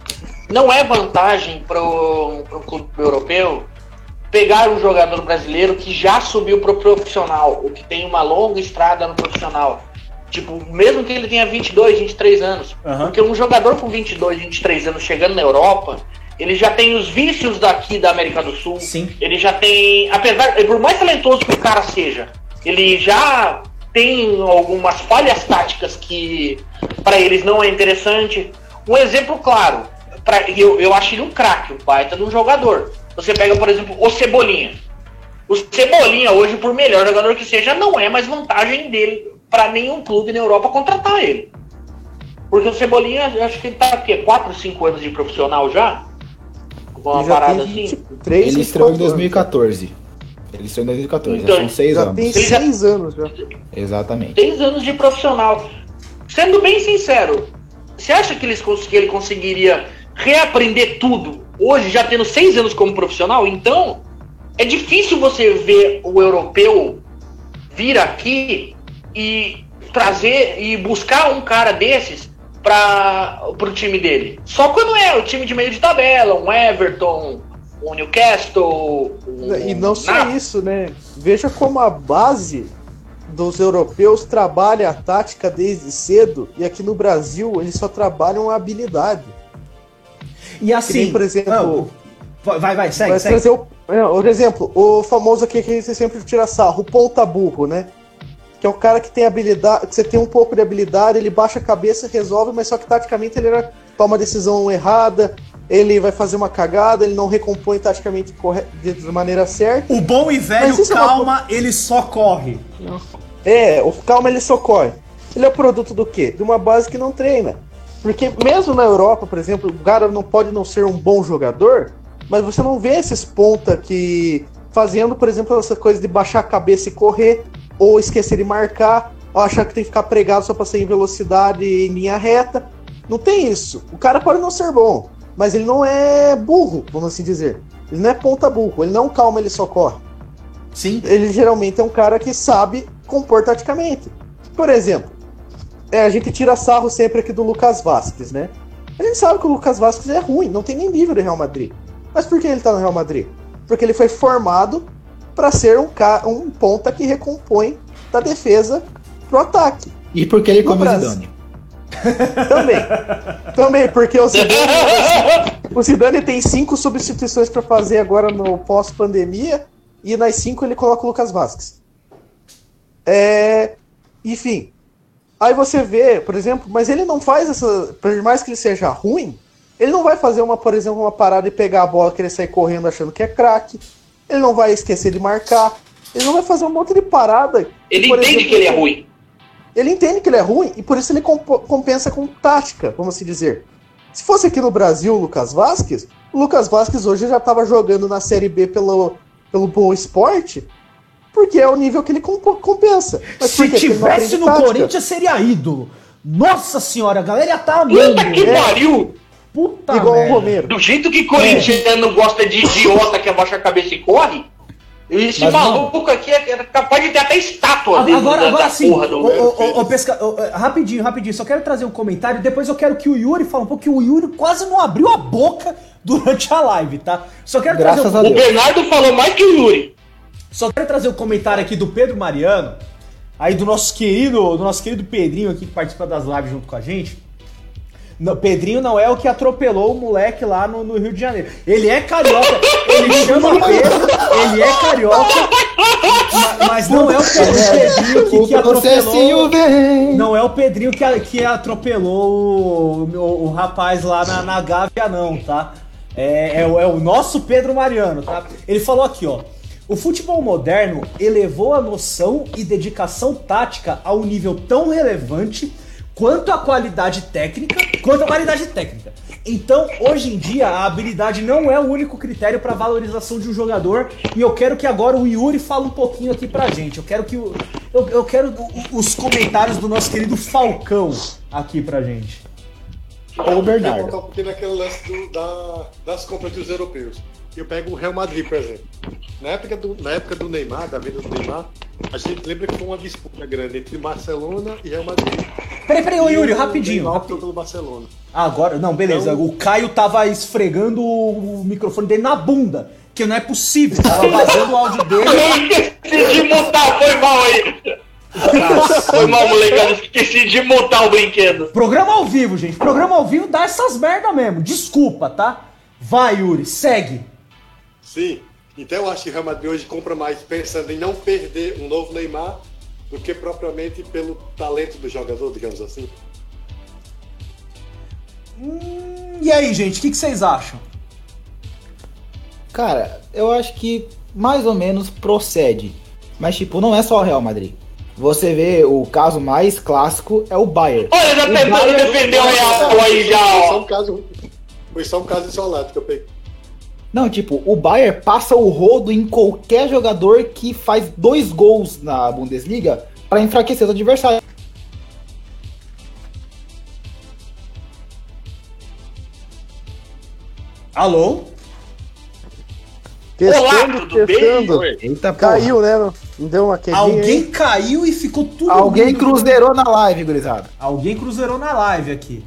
[SPEAKER 2] Não é vantagem para um clube europeu pegar um jogador brasileiro que já subiu pro profissional, ou que tem uma longa estrada no profissional. Tipo, mesmo que ele tenha 22, 23 anos.
[SPEAKER 4] Aham.
[SPEAKER 2] Porque um jogador com 22, 23 anos chegando na Europa, ele já tem os vícios daqui da América do Sul.
[SPEAKER 4] Sim.
[SPEAKER 2] Ele já tem, apesar, por mais talentoso que o cara seja, ele já tem algumas falhas táticas que para eles não é interessante. Um exemplo claro, pra, eu, eu acho ele um craque, um baita de um jogador. Você pega, por exemplo, o Cebolinha. O Cebolinha hoje, por melhor jogador que seja, não é mais vantagem dele para nenhum clube na Europa contratar ele. Porque o Cebolinha, acho que ele tá o quê? 4, 5 anos de profissional já? Uma
[SPEAKER 1] já
[SPEAKER 2] parada
[SPEAKER 1] tem
[SPEAKER 2] assim?
[SPEAKER 1] 23,
[SPEAKER 3] Ele estreou em
[SPEAKER 1] 24 anos.
[SPEAKER 3] 2014. Ele estreou em 2014,
[SPEAKER 2] Então,
[SPEAKER 3] já são seis
[SPEAKER 1] Já
[SPEAKER 3] anos.
[SPEAKER 1] tem
[SPEAKER 2] Ele já-
[SPEAKER 1] seis anos já.
[SPEAKER 3] Exatamente.
[SPEAKER 2] 10 anos de profissional. Sendo bem sincero, você acha que, eles, cons- que ele conseguiria reaprender tudo hoje, já tendo 6 anos como profissional? Então, é difícil você ver o europeu vir aqui e trazer e buscar um cara desses para o time dele. Só quando é o time de meio de tabela, um Everton, um Newcastle. Um
[SPEAKER 1] E não só isso, né? Veja como a base dos europeus trabalha a tática desde cedo e aqui no Brasil eles só trabalham a habilidade.
[SPEAKER 4] E assim,
[SPEAKER 1] nem, por exemplo-
[SPEAKER 4] ah, vai, vai, segue,
[SPEAKER 1] Mas
[SPEAKER 4] segue.
[SPEAKER 1] trazer o, é, por exemplo, o famoso aqui que você sempre tira sarro, o ponta burro, né? Que é o cara que tem habilidade, que você tem um pouco de habilidade, ele baixa a cabeça, resolve, mas só que taticamente ele toma a decisão errada, ele vai fazer uma cagada, ele não recompõe taticamente corre- de maneira certa.
[SPEAKER 4] O bom e velho
[SPEAKER 1] isso é uma
[SPEAKER 4] calma, ele só corre.
[SPEAKER 1] É, o calma ele socorre. Ele é produto do quê? De uma base que não treina. Porque mesmo na Europa, por exemplo, o cara não pode não ser um bom jogador, mas você não vê esses ponta que fazendo, por exemplo, essa coisa de baixar a cabeça e correr, ou esquecer de marcar, ou achar que tem que ficar pregado só pra sair em velocidade em linha reta. Não tem isso. O cara pode não ser bom, mas ele não é burro, vamos assim dizer. Ele não é ponta burro, ele não é calma, ele socorre
[SPEAKER 4] Sim.
[SPEAKER 1] ele geralmente é um cara que sabe compor taticamente. Por exemplo, é, a gente tira sarro sempre aqui do Lucas Vasquez, né? A gente sabe que o Lucas Vasquez é ruim, não tem nem nível do Real Madrid. Mas por que ele tá no Real Madrid? Porque ele foi formado para ser um, um ponta que recompõe da defesa pro ataque.
[SPEAKER 3] E porque ele
[SPEAKER 1] No
[SPEAKER 3] come o
[SPEAKER 1] Brasil.
[SPEAKER 3] Zidane.
[SPEAKER 1] Também. Também, porque o Zidane, o Zidane tem cinco substituições para fazer agora no pós-pandemia e nas cinco ele coloca o Lucas Vasquez. É, enfim. Aí você vê, por exemplo, mas ele não faz essa. Por mais que ele seja ruim, ele não vai fazer uma, por exemplo, uma parada e pegar a bola, querer sair correndo achando que é craque. Ele não vai esquecer de marcar. Ele não vai fazer um monte de parada.
[SPEAKER 2] Ele
[SPEAKER 1] por
[SPEAKER 2] entende
[SPEAKER 1] exemplo,
[SPEAKER 2] que ele é ruim.
[SPEAKER 1] ele entende que ele é ruim e por isso ele compensa com tática, vamos assim dizer. Se fosse aqui no Brasil o Lucas Vasquez, o Lucas Vasquez hoje já estava jogando na Série B pelo, pelo Bom Esporte, porque é o nível que ele compensa. Mas
[SPEAKER 4] Se tivesse no
[SPEAKER 1] tática.
[SPEAKER 4] Corinthians, seria ídolo. Nossa senhora, a galera ia tá amando.
[SPEAKER 2] Puta que
[SPEAKER 4] É,
[SPEAKER 2] pariu!
[SPEAKER 4] Puta
[SPEAKER 1] Igual
[SPEAKER 4] merda.
[SPEAKER 1] o Romero.
[SPEAKER 2] Do jeito que corintiano gosta de idiota que abaixa a cabeça e corre, esse
[SPEAKER 3] Mas,
[SPEAKER 2] maluco aqui é é capaz de ter até estátua dentro
[SPEAKER 4] Agora,
[SPEAKER 2] da,
[SPEAKER 4] agora
[SPEAKER 2] da
[SPEAKER 4] sim,
[SPEAKER 2] porra do.
[SPEAKER 4] ô, ô, ô, ô, pesca... rapidinho, rapidinho, só quero trazer um comentário, depois eu quero que o Yuri fale um pouco, que o Yuri quase não abriu a boca durante a live, tá? Só quero
[SPEAKER 3] Graças
[SPEAKER 4] trazer um...
[SPEAKER 2] O. Bernardo falou mais que o Yuri.
[SPEAKER 4] Só quero trazer o um comentário aqui do Pedro Mariano, aí do nosso querido, do nosso querido Pedrinho aqui que participa das lives junto com a gente. Não, Pedrinho não é o que atropelou o moleque lá no, no Rio de Janeiro. Ele é carioca, ele chama Pedro, ele é carioca, ma- mas não é o Pedrinho que, que
[SPEAKER 3] processinho
[SPEAKER 4] atropelou. Não é o Pedrinho que, que atropelou o, o- o rapaz lá na, na Gávea, não, tá? É, é o- é o nosso Pedro Mariano, tá? Ele falou aqui, ó. O futebol moderno elevou a noção e dedicação tática a um nível tão relevante quanto a qualidade técnica, quanto a qualidade técnica. Então, hoje em dia, a habilidade não é o único critério para valorização de um jogador. E eu quero que agora o Yuri fale um pouquinho aqui pra gente. Eu quero que o, eu, eu quero os comentários do nosso querido Falcão aqui pra gente.
[SPEAKER 3] Ou o
[SPEAKER 5] Eu vou
[SPEAKER 3] Bernardo.
[SPEAKER 5] voltar um pouquinho naquele lance do- da- das compras dos europeus. Eu pego o Real Madrid, por exemplo. Na época, do, na época do Neymar, da venda do Neymar, a gente lembra que foi uma disputa grande entre Barcelona e Real Madrid.
[SPEAKER 4] Peraí, peraí, ô Yuri, rapidinho.
[SPEAKER 5] Neymar optou pelo Barcelona.
[SPEAKER 4] Ah, agora, não, beleza.
[SPEAKER 5] Então-
[SPEAKER 4] O Caio tava esfregando o, microfone dele na bunda. Que não é possível. Tava vazando o áudio dele.
[SPEAKER 2] Eu esqueci de mutar, foi mal aí. Foi mal, molecada. Esqueci de mutar o brinquedo.
[SPEAKER 4] Programa ao vivo, gente. Programa ao vivo dá essas merda mesmo. Desculpa, tá? Vai, Yuri, segue.
[SPEAKER 5] Sim. Então eu acho que o Real Madrid hoje compra mais pensando em não perder um novo Neymar do que propriamente pelo talento do jogador, digamos assim.
[SPEAKER 4] Hum, e aí, gente, o que, que vocês acham?
[SPEAKER 3] Cara, eu acho que mais ou menos procede. Mas, tipo, não é só o Real Madrid. Você vê o caso mais clássico é o Bayern.
[SPEAKER 2] Olha, já
[SPEAKER 3] Bayern-
[SPEAKER 2] defender o Real aí já,
[SPEAKER 5] Foi só
[SPEAKER 2] ó.
[SPEAKER 5] um caso, foi só um caso isolado que eu peguei.
[SPEAKER 3] Não, tipo, o Bayern passa o rodo em qualquer jogador que faz dois gols na Bundesliga pra enfraquecer os adversários.
[SPEAKER 4] Alô?
[SPEAKER 2] Olá,
[SPEAKER 1] Testando,
[SPEAKER 2] tudo bem?
[SPEAKER 1] testando.
[SPEAKER 3] Eita, porra.
[SPEAKER 1] Caiu, né? Deu uma quedinha
[SPEAKER 4] Alguém
[SPEAKER 1] aí.
[SPEAKER 4] caiu e ficou tudo.
[SPEAKER 3] Alguém
[SPEAKER 4] mundo.
[SPEAKER 3] cruzeirou na live, gurizada.
[SPEAKER 4] Alguém cruzeirou na live aqui.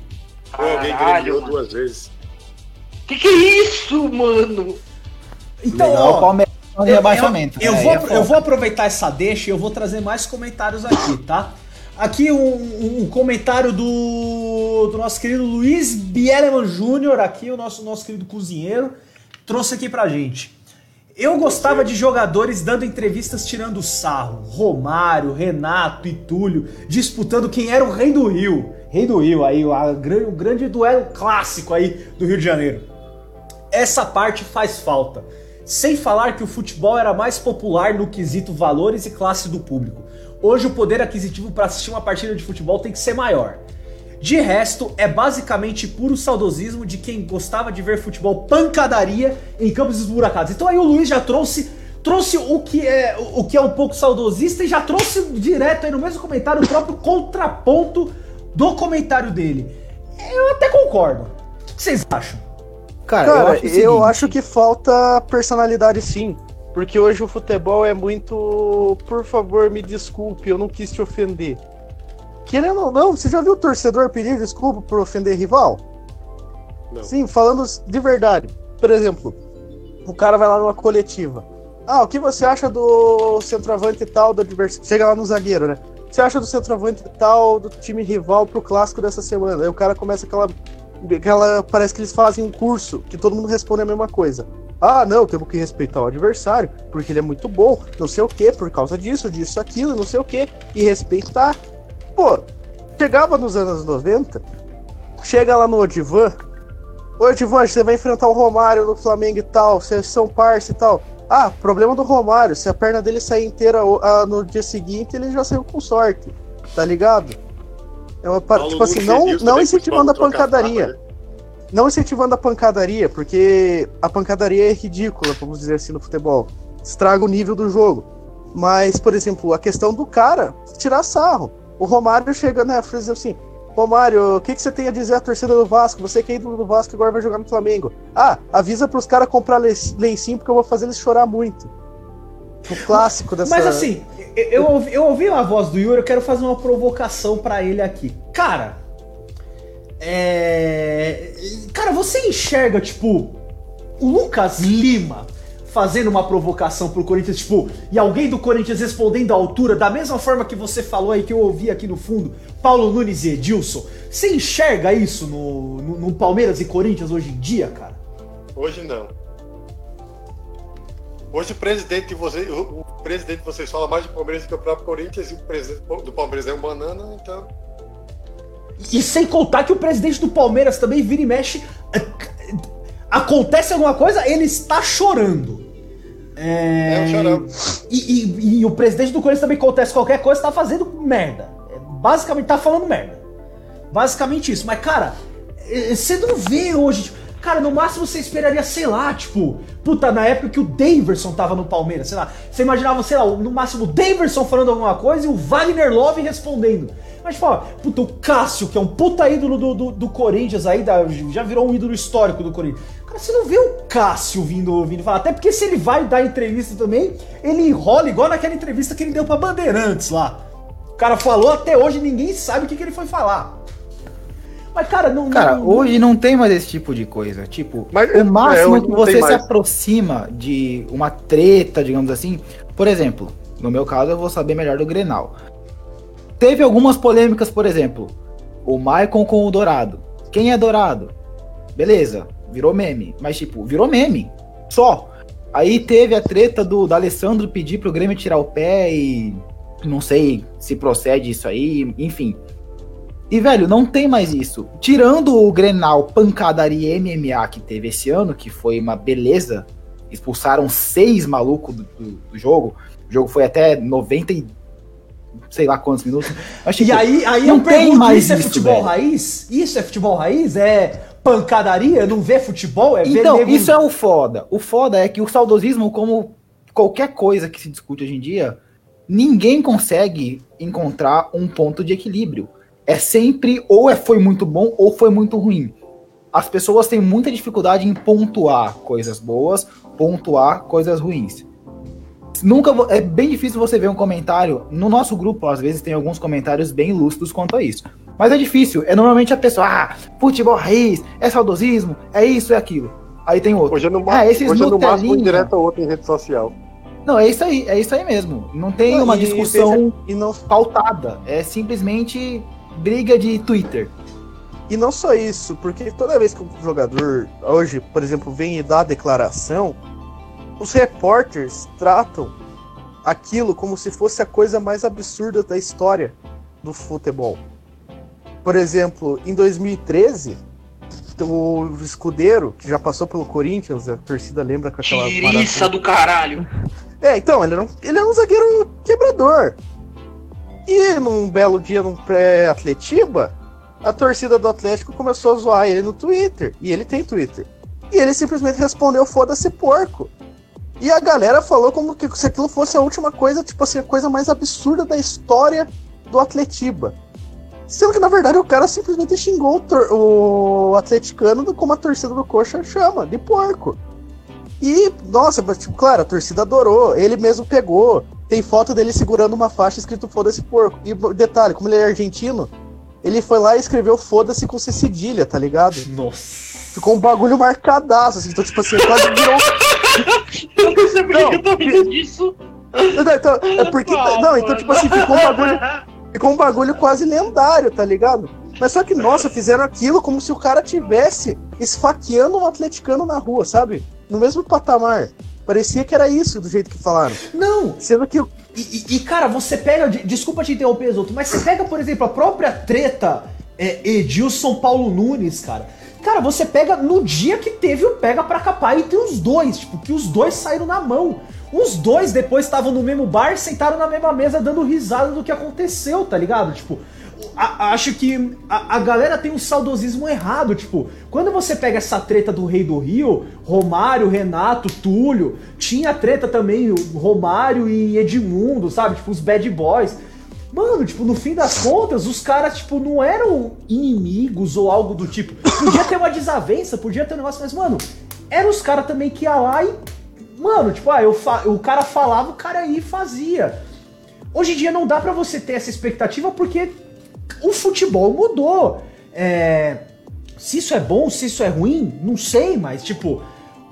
[SPEAKER 5] Foi alguém
[SPEAKER 2] mano.
[SPEAKER 5] duas vezes.
[SPEAKER 2] Que que é isso, mano?
[SPEAKER 4] Então,
[SPEAKER 3] Legal,
[SPEAKER 4] ó,
[SPEAKER 3] Palmeiras
[SPEAKER 4] Eu-
[SPEAKER 3] rebaixamento.
[SPEAKER 4] Eu, eu
[SPEAKER 3] né?
[SPEAKER 4] vou,
[SPEAKER 3] é
[SPEAKER 4] eu vou aproveitar essa deixa e eu vou trazer mais comentários aqui, tá? Aqui um, um comentário do, do nosso querido Luiz Bieleman Júnior, aqui o nosso, nosso querido cozinheiro, trouxe aqui pra gente. Eu gostava de jogadores dando entrevistas tirando sarro. Romário, Renato e Túlio disputando quem era o rei do Rio. Rei do Rio, aí, o, a, o grande duelo clássico aí do Rio de Janeiro. Essa parte faz falta. Sem falar que o futebol era mais popular no quesito valores e classe do público. Hoje o poder aquisitivo para assistir uma partida de futebol tem que ser maior. De resto, é basicamente puro saudosismo de quem gostava de ver futebol pancadaria em campos esburacados. Então aí o Luiz já trouxe trouxe o que é o que é um pouco saudosista e já trouxe direto aí no mesmo comentário o próprio contraponto do comentário dele. Eu até concordo. O que vocês acham?
[SPEAKER 1] Cara, Cara eu, acho, eu acho que falta personalidade sim. Porque hoje o futebol é muito. Por favor, me desculpe, eu não quis te ofender. Querendo ou não, você já viu o torcedor pedir desculpa por ofender rival? Não. Sim, falando de verdade. Por exemplo, o cara vai lá numa coletiva. Ah, o que você acha do centroavante tal do adversário? Chega lá no zagueiro, né? Você acha do centroavante tal do time rival pro clássico dessa semana? Aí o cara começa aquela. Aquela parece que eles fazem um curso que todo mundo responde a mesma coisa. Ah, não, temos que respeitar o adversário, porque ele é muito bom, não sei o que, por causa disso, disso, aquilo, não sei o que, e respeitar. Pô, chegava nos anos 90, chega lá no Odivan, Ô Odivan, você vai enfrentar o Romário no Flamengo e tal, vocês são parça e tal. Ah, problema do Romário, se a perna dele sair inteira ah, no dia seguinte, ele já saiu com sorte, tá ligado? É uma, tipo assim, não, não incentivando a pancadaria não incentivando a pancadaria, porque a pancadaria é ridícula, vamos dizer assim, no futebol. Estraga o nível do jogo. Mas, por exemplo, a questão do cara tirar sarro. O Romário chega, né, fazer assim: Romário, o que, que você tem a dizer à torcida do Vasco? Você que é ídolo do Vasco agora vai jogar no Flamengo. Ah, avisa pros caras comprar lencinho porque eu vou fazer eles chorar muito. O clássico dessa.
[SPEAKER 4] Mas assim, eu, ouvi, eu ouvi a voz do Yuri, eu quero fazer uma provocação para ele aqui. Cara, é... Cara, você enxerga, tipo, o Lucas Lima fazendo uma provocação pro Corinthians, tipo, e alguém do Corinthians respondendo à altura, da mesma forma que você falou aí, que eu ouvi aqui no fundo, Paulo Nunes e Edilson. Você enxerga isso no, no, no Palmeiras e Corinthians hoje em dia, cara?
[SPEAKER 5] Hoje não. Hoje o presidente de vocês, o, presidente de vocês fala mais do Palmeiras do que o próprio Corinthians e o presidente do Palmeiras é um banana, então
[SPEAKER 4] e sem contar que o presidente do Palmeiras também vira e mexe. Acontece alguma coisa, ele está chorando. É, é. E, e, e, o presidente do Corinthians também acontece qualquer coisa, está fazendo merda. É, basicamente, tá falando merda. Basicamente isso. Mas, cara, é, você não vê hoje. Tipo, cara, no máximo você esperaria, sei lá, tipo, puta, na época que o Daverson tava no Palmeiras, sei lá. Você imaginava, sei lá, no máximo o Daverson falando alguma coisa e o Wagner Love respondendo. Mas, tipo, puta, o Cássio, que é um puta ídolo do, do, do Corinthians aí, da, já virou um ídolo histórico do Corinthians. Cara, você não vê o Cássio vindo, vindo falar. Até porque se ele vai dar entrevista também, ele enrola igual naquela entrevista que ele deu pra Bandeirantes lá. O cara falou até hoje, ninguém sabe o que, que ele foi falar. Mas, cara, não.
[SPEAKER 3] Cara, não, hoje não tem mais esse tipo de coisa. Tipo, Mas, o máximo é, que você se aproxima de uma treta, digamos assim. Por exemplo, no meu caso, eu vou saber melhor do Grenal. Teve algumas polêmicas, por exemplo, o Maicon com o Dourado. Quem é Dourado? Beleza, virou meme. Mas, tipo, virou meme. Só. Aí teve a treta do, do Alessandro pedir pro Grêmio tirar o pé e. Não sei se procede isso aí, enfim. E, velho, não tem mais isso. Tirando o Grenal pancadaria MMA que teve esse ano, que foi uma beleza, expulsaram seis malucos do, do, do jogo. O jogo foi até 90 sei lá quantos minutos.
[SPEAKER 4] Mas, tipo, e aí, aí não eu tem mais isso é futebol velho. raiz? Isso é futebol raiz? É pancadaria? Não vê futebol? É
[SPEAKER 3] então, nego... isso é o foda. O foda é que o saudosismo, como qualquer coisa que se discute hoje em dia, ninguém consegue encontrar um ponto de equilíbrio. É sempre ou é foi muito bom ou foi muito ruim. As pessoas têm muita dificuldade em pontuar coisas boas, pontuar coisas ruins nunca é bem difícil você ver um comentário no nosso grupo às vezes tem alguns comentários bem lúcidos quanto a isso mas é difícil é normalmente a pessoa ah futebol raiz é saudosismo é isso é aquilo aí tem outro
[SPEAKER 5] hoje é no, é, esses hoje é no máximo direto a outro em rede social
[SPEAKER 3] Não, é isso aí, é isso aí mesmo. Não tem
[SPEAKER 1] Não,
[SPEAKER 3] uma
[SPEAKER 1] e
[SPEAKER 3] discussão
[SPEAKER 1] E não,
[SPEAKER 3] pautada. É simplesmente briga de Twitter.
[SPEAKER 1] e não só isso, porque toda vez que um jogador, hoje, por exemplo, vem e dá a declaração, os repórteres tratam aquilo como se fosse a coisa mais absurda da história do futebol. Por exemplo, em 2013, o escudeiro, que já passou pelo Corinthians, a torcida lembra com aquela
[SPEAKER 2] Tiriça do caralho.
[SPEAKER 1] É, então, ele era, um, ele era um zagueiro quebrador. E num belo dia, num pré-atletiba, a torcida do Atlético começou a zoar ele no Twitter. E ele tem Twitter. E ele simplesmente respondeu: foda-se porco. E a galera falou como que se aquilo fosse a última coisa, tipo assim, a coisa mais absurda da história do Atletiba. Sendo que, na verdade, o cara simplesmente xingou o, o atleticano como a torcida do Coxa chama, de porco. E, nossa, tipo, claro, a torcida adorou, ele mesmo pegou. Tem foto dele segurando uma faixa escrito foda-se porco. E detalhe, como ele é argentino, ele foi lá e escreveu foda-se com C cedilha, tá ligado?
[SPEAKER 4] Nossa.
[SPEAKER 1] Ficou um bagulho marcadaço, assim, então, tipo assim, quase virou.
[SPEAKER 2] Eu não sei por
[SPEAKER 1] Não,
[SPEAKER 2] que eu tô rindo disso.
[SPEAKER 1] Não, então, é porque. Não, então, tipo assim, ficou um bagulho. Ficou um bagulho quase lendário, tá ligado? Mas só que, nossa, fizeram aquilo como se o cara tivesse esfaqueando um atleticano na rua, sabe? No mesmo patamar. Parecia que era isso, do jeito que falaram.
[SPEAKER 4] Não,
[SPEAKER 1] Sendo que
[SPEAKER 4] E, e- e, cara, você pega. de- Desculpa te interromper, Exoto, mas você pega, por exemplo, a própria treta é, Edilson Paulo Nunes, cara. Cara, você pega no dia que teve o pega pra capar entre os dois, tipo, que os dois saíram na mão. Os dois depois estavam no mesmo bar, sentaram na mesma mesa dando risada do que aconteceu, tá ligado? Tipo, a- acho que a, a galera tem um saudosismo errado, tipo, quando você pega essa treta do Rei do Rio, Romário, Renato, Túlio, tinha treta também Romário e Edmundo, sabe? Tipo, os bad boys. Mano, tipo, no fim das contas, os caras, tipo, não eram inimigos ou algo do tipo. Podia ter uma desavença, podia ter um negócio, mas, mano, eram os caras também que ia lá e. Mano, tipo, ah, eu fa- o cara falava, o cara e fazia. Hoje em dia não dá pra você ter essa expectativa porque o futebol mudou. É, se isso é bom, se isso é ruim, não sei, mas tipo,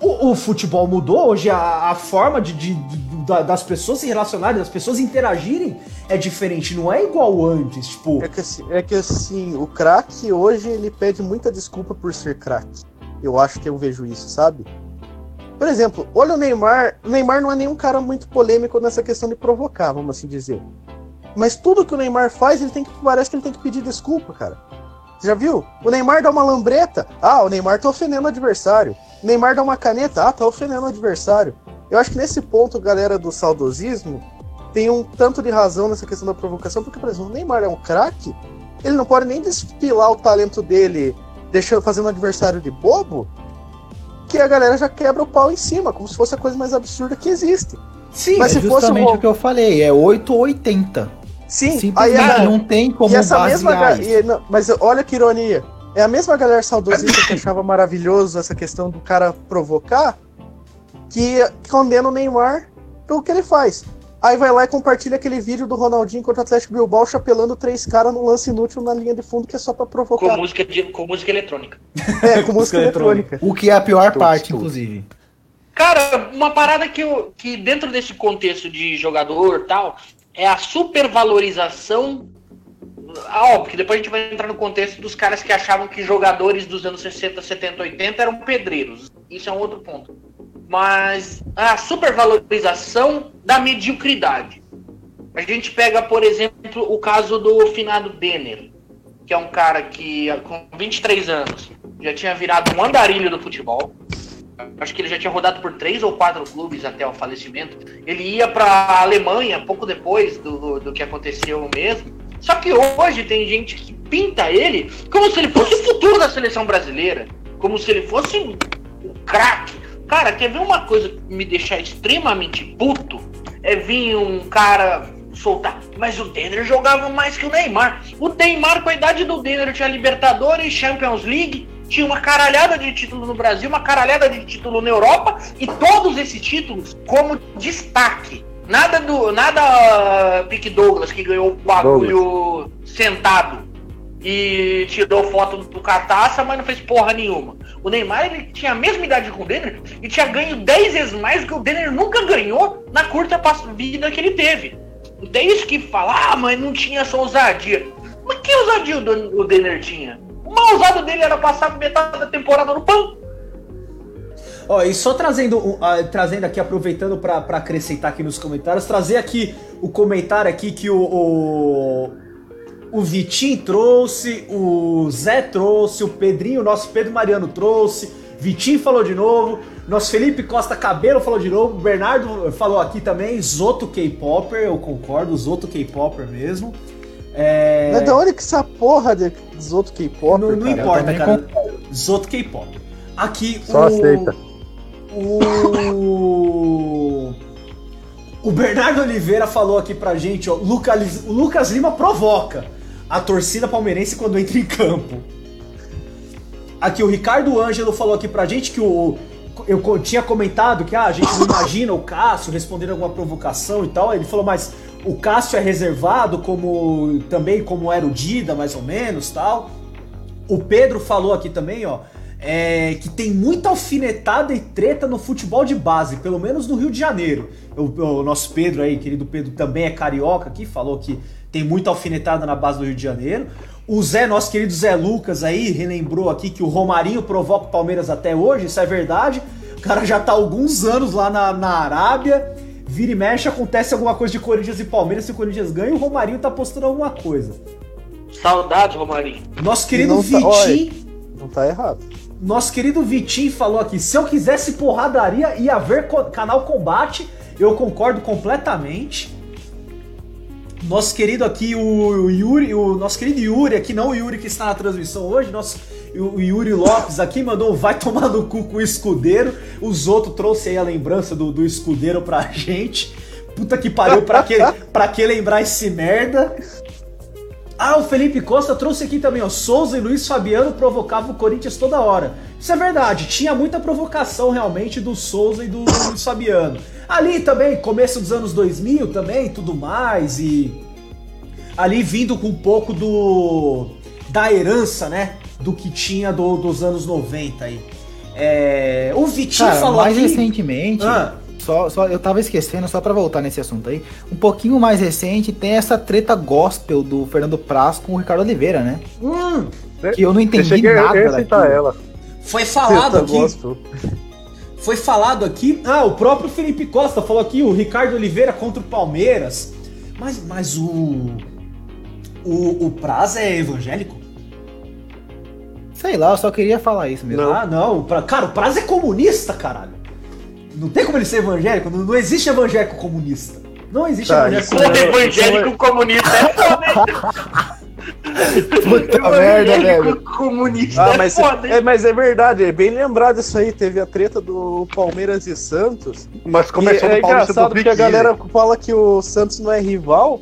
[SPEAKER 4] o, o futebol mudou. Hoje a, a forma de, de- de- da- das pessoas se relacionarem, das pessoas interagirem é diferente, não é igual antes. Tipo,
[SPEAKER 1] É que, assim- é que assim, o craque hoje ele pede muita desculpa por ser craque. Eu acho que eu vejo isso, sabe? Por exemplo, olha o Neymar. O Neymar não é nenhum cara muito polêmico nessa questão de provocar, vamos assim dizer. Mas tudo que o Neymar faz, ele tem que. Parece que ele tem que pedir desculpa, cara. Você já viu? O Neymar dá uma lambreta. Ah, o Neymar tá ofendendo o adversário. O Neymar dá uma caneta. Ah, tá ofendendo o adversário. Eu acho que nesse ponto, galera do saudosismo, tem um tanto de razão nessa questão da provocação, porque, por exemplo, o Neymar é um craque, ele não pode nem despilar o talento dele deixando fazendo o adversário de bobo, que a galera já quebra o pau em cima, como se fosse a coisa mais absurda que existe.
[SPEAKER 4] sim,
[SPEAKER 1] Mas
[SPEAKER 3] é
[SPEAKER 1] se fosse
[SPEAKER 3] justamente
[SPEAKER 1] o-
[SPEAKER 3] o que eu falei, é 8 ou 80.
[SPEAKER 1] Sim, aí a,
[SPEAKER 3] não tem como
[SPEAKER 1] e essa mesma e, não, mas olha que ironia. É a mesma galera saudosista que achava maravilhoso essa questão do cara provocar que condena o Neymar pelo que ele faz. Aí vai lá e compartilha aquele vídeo do Ronaldinho contra o Atlético Bilbao chapelando três caras num lance inútil na linha de fundo que é só pra
[SPEAKER 2] Com
[SPEAKER 1] provocar.
[SPEAKER 2] música, de- com música eletrônica.
[SPEAKER 1] É, com música
[SPEAKER 4] Música
[SPEAKER 1] eletrônica.
[SPEAKER 3] O que é a pior
[SPEAKER 1] Tudo,
[SPEAKER 3] parte,
[SPEAKER 1] tudo.
[SPEAKER 3] inclusive.
[SPEAKER 2] Cara, uma parada que, eu, que dentro desse contexto de jogador e tal, é a supervalorização. Ah, óbvio, que depois a gente vai entrar no contexto dos caras que achavam que jogadores dos anos 60, 70, 80 eram pedreiros. Isso é um outro ponto. Mas a supervalorização da mediocridade. A gente pega, por exemplo, o caso do finado Denner, que é um cara que com 23 anos já tinha virado um andarilho do futebol. Acho que ele já tinha rodado por três ou quatro clubes até o falecimento. Ele ia para a Alemanha pouco depois do, do que aconteceu mesmo. Só que hoje tem gente que pinta ele como se ele fosse o futuro da seleção brasileira, como se ele fosse um, um craque. Cara, quer ver uma coisa que me deixar extremamente puto? É vir um cara soltar. Mas o Denner jogava mais que o Neymar. O Neymar, com a idade do Denner, tinha Libertadores, Champions League, tinha uma caralhada de título no Brasil, uma caralhada de título na Europa, e todos esses títulos como destaque. Nada do. Nada uh, Pique Douglas que ganhou o bagulho sentado e tirou foto do Cataça, mas não fez porra nenhuma. O Neymar ele tinha a mesma idade com o Denner e tinha ganho 10 vezes mais do que o Denner nunca ganhou na curta vida que ele teve. Então é isso que fala, ah, mas não tinha essa ousadia. Mas que ousadia o Denner tinha? O mal usado dele era passar metade da temporada no pão.
[SPEAKER 4] Ó, e só trazendo, uh, trazendo aqui, aproveitando para acrescentar aqui nos comentários, trazer aqui o comentário aqui que o, o, o Vitinho trouxe, o Zé trouxe, o Pedrinho, nosso Pedro Mariano trouxe, Vitinho falou de novo, nosso Felipe Costa Cabelo falou de novo, Bernardo falou aqui também, Zoto K-Popper, eu concordo, Zoto K-Popper mesmo.
[SPEAKER 1] É... Mas da onde que essa porra de Zoto K-Popper?
[SPEAKER 4] Não, não importa, cara. Zoto K-Popper. Aqui
[SPEAKER 1] Só o... aceita.
[SPEAKER 4] O. O Bernardo Oliveira falou aqui pra gente, ó. Lucas, o Lucas Lima provoca a torcida palmeirense quando entra em campo. Aqui, o Ricardo Ângelo falou aqui pra gente que o. Eu tinha comentado que ah, a gente não imagina o Cássio respondendo alguma provocação e tal. Ele falou, mas o Cássio é reservado como também como era o Dida, mais ou menos, tal. O Pedro falou aqui também, ó é, que tem muita alfinetada e treta no futebol de base, pelo menos no Rio de Janeiro. O, o, nosso Pedro aí, querido Pedro, também é carioca aqui, falou que tem muita alfinetada na base do Rio de Janeiro. O Zé, nosso querido Zé Lucas aí, relembrou aqui que o Romarinho provoca o Palmeiras até hoje, isso é verdade. O cara já tá há alguns anos lá na, na Arábia. Vira e mexe, acontece alguma coisa de Corinthians e Palmeiras, se o Corinthians ganha, o Romarinho tá postando alguma coisa.
[SPEAKER 2] Saudade, Romarinho.
[SPEAKER 4] Nosso querido não Vitinho. Tá,
[SPEAKER 1] não tá errado.
[SPEAKER 4] Nosso querido Vitinho falou aqui: se eu quisesse porradaria, ia ver canal Combate. Eu concordo completamente. Nosso querido aqui, o Yuri, o nosso querido Yuri, aqui não o Yuri que está na transmissão hoje, nosso, o Yuri Lopes aqui mandou vai tomar no cu com o escudeiro. Os outros trouxe aí a lembrança do, do escudeiro pra gente. Puta que pariu, pra que, pra que lembrar esse merda? Ah, o Felipe Costa trouxe aqui também, ó. Souza e Luiz Fabiano provocavam o Corinthians toda hora. Isso é verdade, tinha muita provocação realmente do Souza e do Luiz Fabiano. Ali também, começo dos anos 2000 também, tudo mais, e. Ali vindo com um pouco do. da herança, né? Do que tinha do, dos anos 90 aí. É, o Vitinho
[SPEAKER 3] Cara,
[SPEAKER 4] falou
[SPEAKER 3] mais aqui... recentemente. Ah, só, só, eu tava esquecendo, só para voltar nesse assunto aí. Um pouquinho mais recente tem essa treta gospel do Fernando Praz com o Ricardo Oliveira, né?
[SPEAKER 4] Hum,
[SPEAKER 3] que eu não entendi nada
[SPEAKER 1] daquilo. ela.
[SPEAKER 4] Foi falado aqui. Gospel. Foi falado aqui. Ah, o próprio Felipe Costa falou aqui o Ricardo Oliveira contra o Palmeiras. Mas, mas o. O, o Praz é evangélico?
[SPEAKER 3] Sei lá, eu só queria falar isso mesmo.
[SPEAKER 4] Não. Ah, não. Cara, o Praz é comunista, caralho. Não tem como ele ser evangélico? Não, não existe evangélico comunista. Não existe
[SPEAKER 2] tá, evangélico comunista. É, evangélico comunista é
[SPEAKER 1] Puta merda, velho. comunista ah, mas, é, foda, é, mas é verdade, é bem lembrado isso aí. Teve a treta do Palmeiras e Santos.
[SPEAKER 5] Mas começou
[SPEAKER 1] e é engraçado porque a galera fala que o Santos não é rival.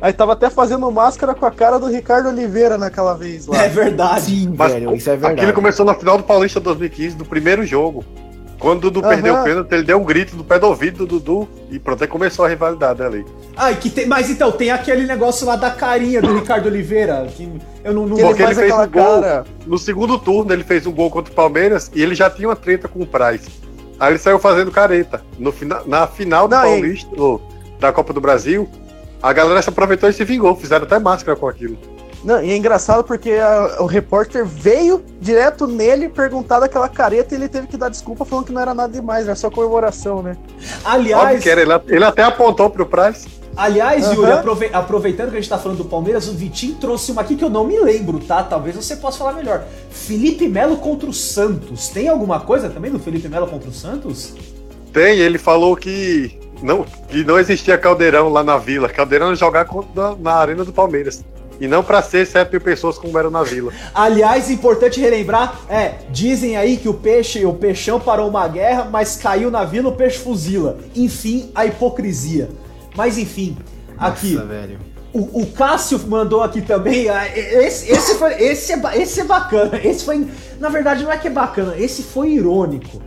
[SPEAKER 1] Aí tava até fazendo máscara com a cara do Ricardo Oliveira naquela vez lá.
[SPEAKER 4] É verdade,
[SPEAKER 5] Sim, velho, isso é verdade. Aquilo começou na final do Paulista 2015, do primeiro jogo. Quando o Dudu uhum. perdeu o pênalti, ele deu um grito do pé do ouvido do Dudu e pronto, aí começou a rivalidade ali.
[SPEAKER 4] Ah, que tem, mas então, tem aquele negócio lá da carinha do Ricardo Oliveira, que eu não, não
[SPEAKER 5] Porque ele fez um gol, cara. no segundo turno ele fez um gol contra o Palmeiras e ele já tinha uma treta com o Praz. Aí ele saiu fazendo careta. No fina, na final do não, Paulista, da Copa do Brasil, a galera se aproveitou e se vingou, fizeram até máscara com aquilo.
[SPEAKER 1] Não, e é engraçado porque a, o repórter veio direto nele perguntar daquela careta e ele teve que dar desculpa falando que não era nada demais, era só comemoração, né?
[SPEAKER 5] Aliás. Era, ele, ele, até apontou pro Price.
[SPEAKER 4] Aliás, uhum. Yuri, aprove aproveitando que a gente tá falando do Palmeiras, o Vitinho trouxe uma aqui que eu não me lembro, tá? Talvez você possa falar melhor. Felipe Melo contra o Santos. Tem alguma coisa também do Felipe Melo contra o Santos?
[SPEAKER 5] Tem, ele falou que não, que não existia caldeirão lá na vila. Caldeirão jogar na, na arena do Palmeiras. E não para ser 7 mil pessoas como era na vila.
[SPEAKER 4] Aliás, importante relembrar, é, dizem aí que o peixe, o peixão parou uma guerra, mas caiu na vila, o peixe fuzila. Enfim, a hipocrisia. Mas enfim, aqui. Nossa, velho. O, o, Cássio mandou aqui também. Ah, esse, esse, foi, esse, é, esse é bacana. Esse foi. Na verdade, não é que é bacana, esse foi irônico.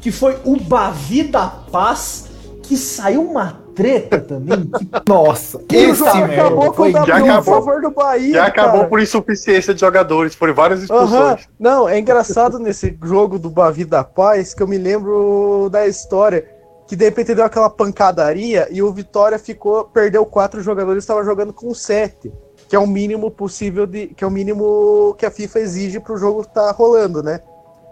[SPEAKER 4] Que foi o Bavi da Paz que saiu matando treta também. Que
[SPEAKER 3] Nossa,
[SPEAKER 1] O
[SPEAKER 3] esse merda
[SPEAKER 1] acabou com o
[SPEAKER 5] já acabou.
[SPEAKER 1] favor do Bahia.
[SPEAKER 5] Já acabou
[SPEAKER 1] cara.
[SPEAKER 5] por insuficiência de jogadores, foram várias expulsões.
[SPEAKER 1] Não, é engraçado nesse jogo do Bavi da Paz que eu me lembro da história que de repente deu aquela pancadaria e o Vitória ficou perdeu quatro jogadores, estava jogando com sete, que é o mínimo possível de, que é o mínimo que a FIFA exige para o jogo estar rolando, né?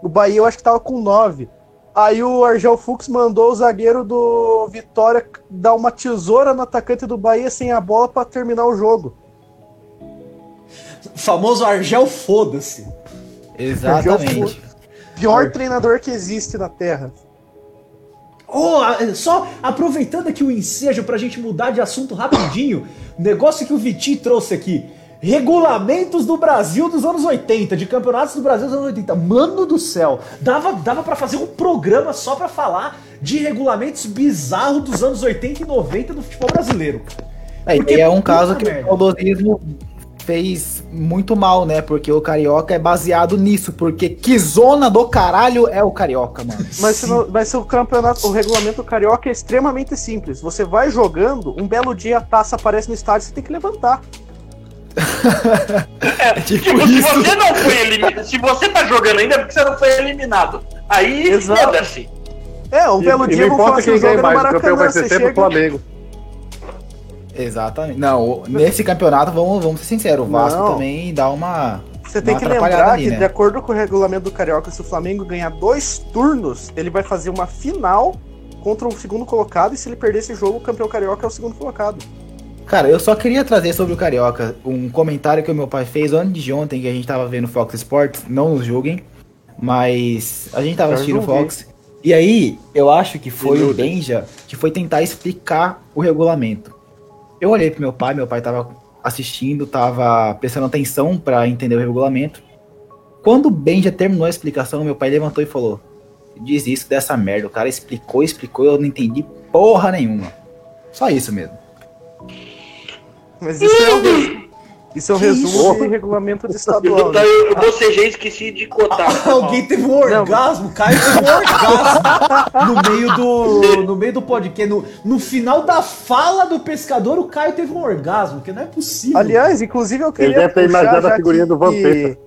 [SPEAKER 1] O Bahia eu acho que estava com nove. Aí o Argel Fux mandou o zagueiro do Vitória dar uma tesoura no atacante do Bahia sem a bola para terminar o jogo.
[SPEAKER 4] famoso Argel foda-se.
[SPEAKER 3] Exatamente.
[SPEAKER 1] Pior treinador que existe na Terra.
[SPEAKER 4] Oh, só aproveitando aqui o ensejo pra gente mudar de assunto rapidinho, negócio que o Vitinho trouxe aqui. Regulamentos do Brasil dos anos 80, de campeonatos do Brasil dos anos 80. Mano do céu, dava, dava para fazer um programa só pra falar de regulamentos bizarros dos anos 80 e 90 do futebol brasileiro.
[SPEAKER 3] É,
[SPEAKER 4] Porque,
[SPEAKER 3] e é um caso que
[SPEAKER 4] merda.
[SPEAKER 3] o saudosismo fez muito mal, né? Porque o carioca é baseado nisso. Porque que zona do caralho é o carioca, mano?
[SPEAKER 1] Mas, se não- mas se o campeonato, o regulamento carioca é extremamente simples. Você vai jogando, um belo dia a taça aparece no estádio, você tem que levantar.
[SPEAKER 2] É,
[SPEAKER 3] tipo
[SPEAKER 2] tipo, se você não foi eliminado, se você tá jogando ainda é porque você não foi eliminado. Aí, foda-se.
[SPEAKER 1] É, um
[SPEAKER 5] E,
[SPEAKER 1] belo dia que o
[SPEAKER 5] quem
[SPEAKER 1] jogo
[SPEAKER 5] ganha
[SPEAKER 1] é no
[SPEAKER 5] mais, o campeão
[SPEAKER 1] Maracanã.
[SPEAKER 5] vai ser
[SPEAKER 1] Você
[SPEAKER 5] sempre o. Flamengo.
[SPEAKER 3] Exatamente. Não, o- nesse campeonato, vamos, vamos ser sinceros, o Vasco
[SPEAKER 1] Não.
[SPEAKER 3] também dá uma.
[SPEAKER 1] Você tem
[SPEAKER 3] uma
[SPEAKER 1] que lembrar
[SPEAKER 3] ali,
[SPEAKER 1] que,
[SPEAKER 3] né?
[SPEAKER 1] de acordo com o regulamento do Carioca, se o Flamengo ganhar dois turnos, ele vai fazer uma final contra o segundo colocado. E se ele perder esse jogo, o campeão carioca é o segundo colocado.
[SPEAKER 3] Cara, eu só queria trazer sobre o Carioca um comentário que o meu pai fez antes de ontem, que a gente tava vendo Fox Sports, não nos julguem, mas a gente tava assistindo
[SPEAKER 1] julguei.
[SPEAKER 3] Fox. E aí, eu acho que foi o. Benja que foi tentar explicar o regulamento. Eu olhei pro meu pai, meu pai tava assistindo, tava prestando atenção pra entender o regulamento. Quando o Benja terminou a explicação, meu pai levantou e falou: Diz isso dessa merda. O cara explicou, explicou, eu não entendi porra nenhuma. Só isso mesmo.
[SPEAKER 1] Mas isso é o, res- isso é o resumo
[SPEAKER 5] isso?
[SPEAKER 1] de regulamento de estadual.
[SPEAKER 2] Então
[SPEAKER 1] né?
[SPEAKER 2] eu bocejei e esqueci de cotar.
[SPEAKER 4] Alguém teve um orgasmo, Caio teve um orgasmo no meio do, no meio do podcast. No, no final da fala do pescador, o Caio teve um orgasmo, que não é possível.
[SPEAKER 1] Aliás, inclusive eu queria.
[SPEAKER 5] Ele deve ter imaginado a figurinha
[SPEAKER 1] que-
[SPEAKER 5] do Vampeta.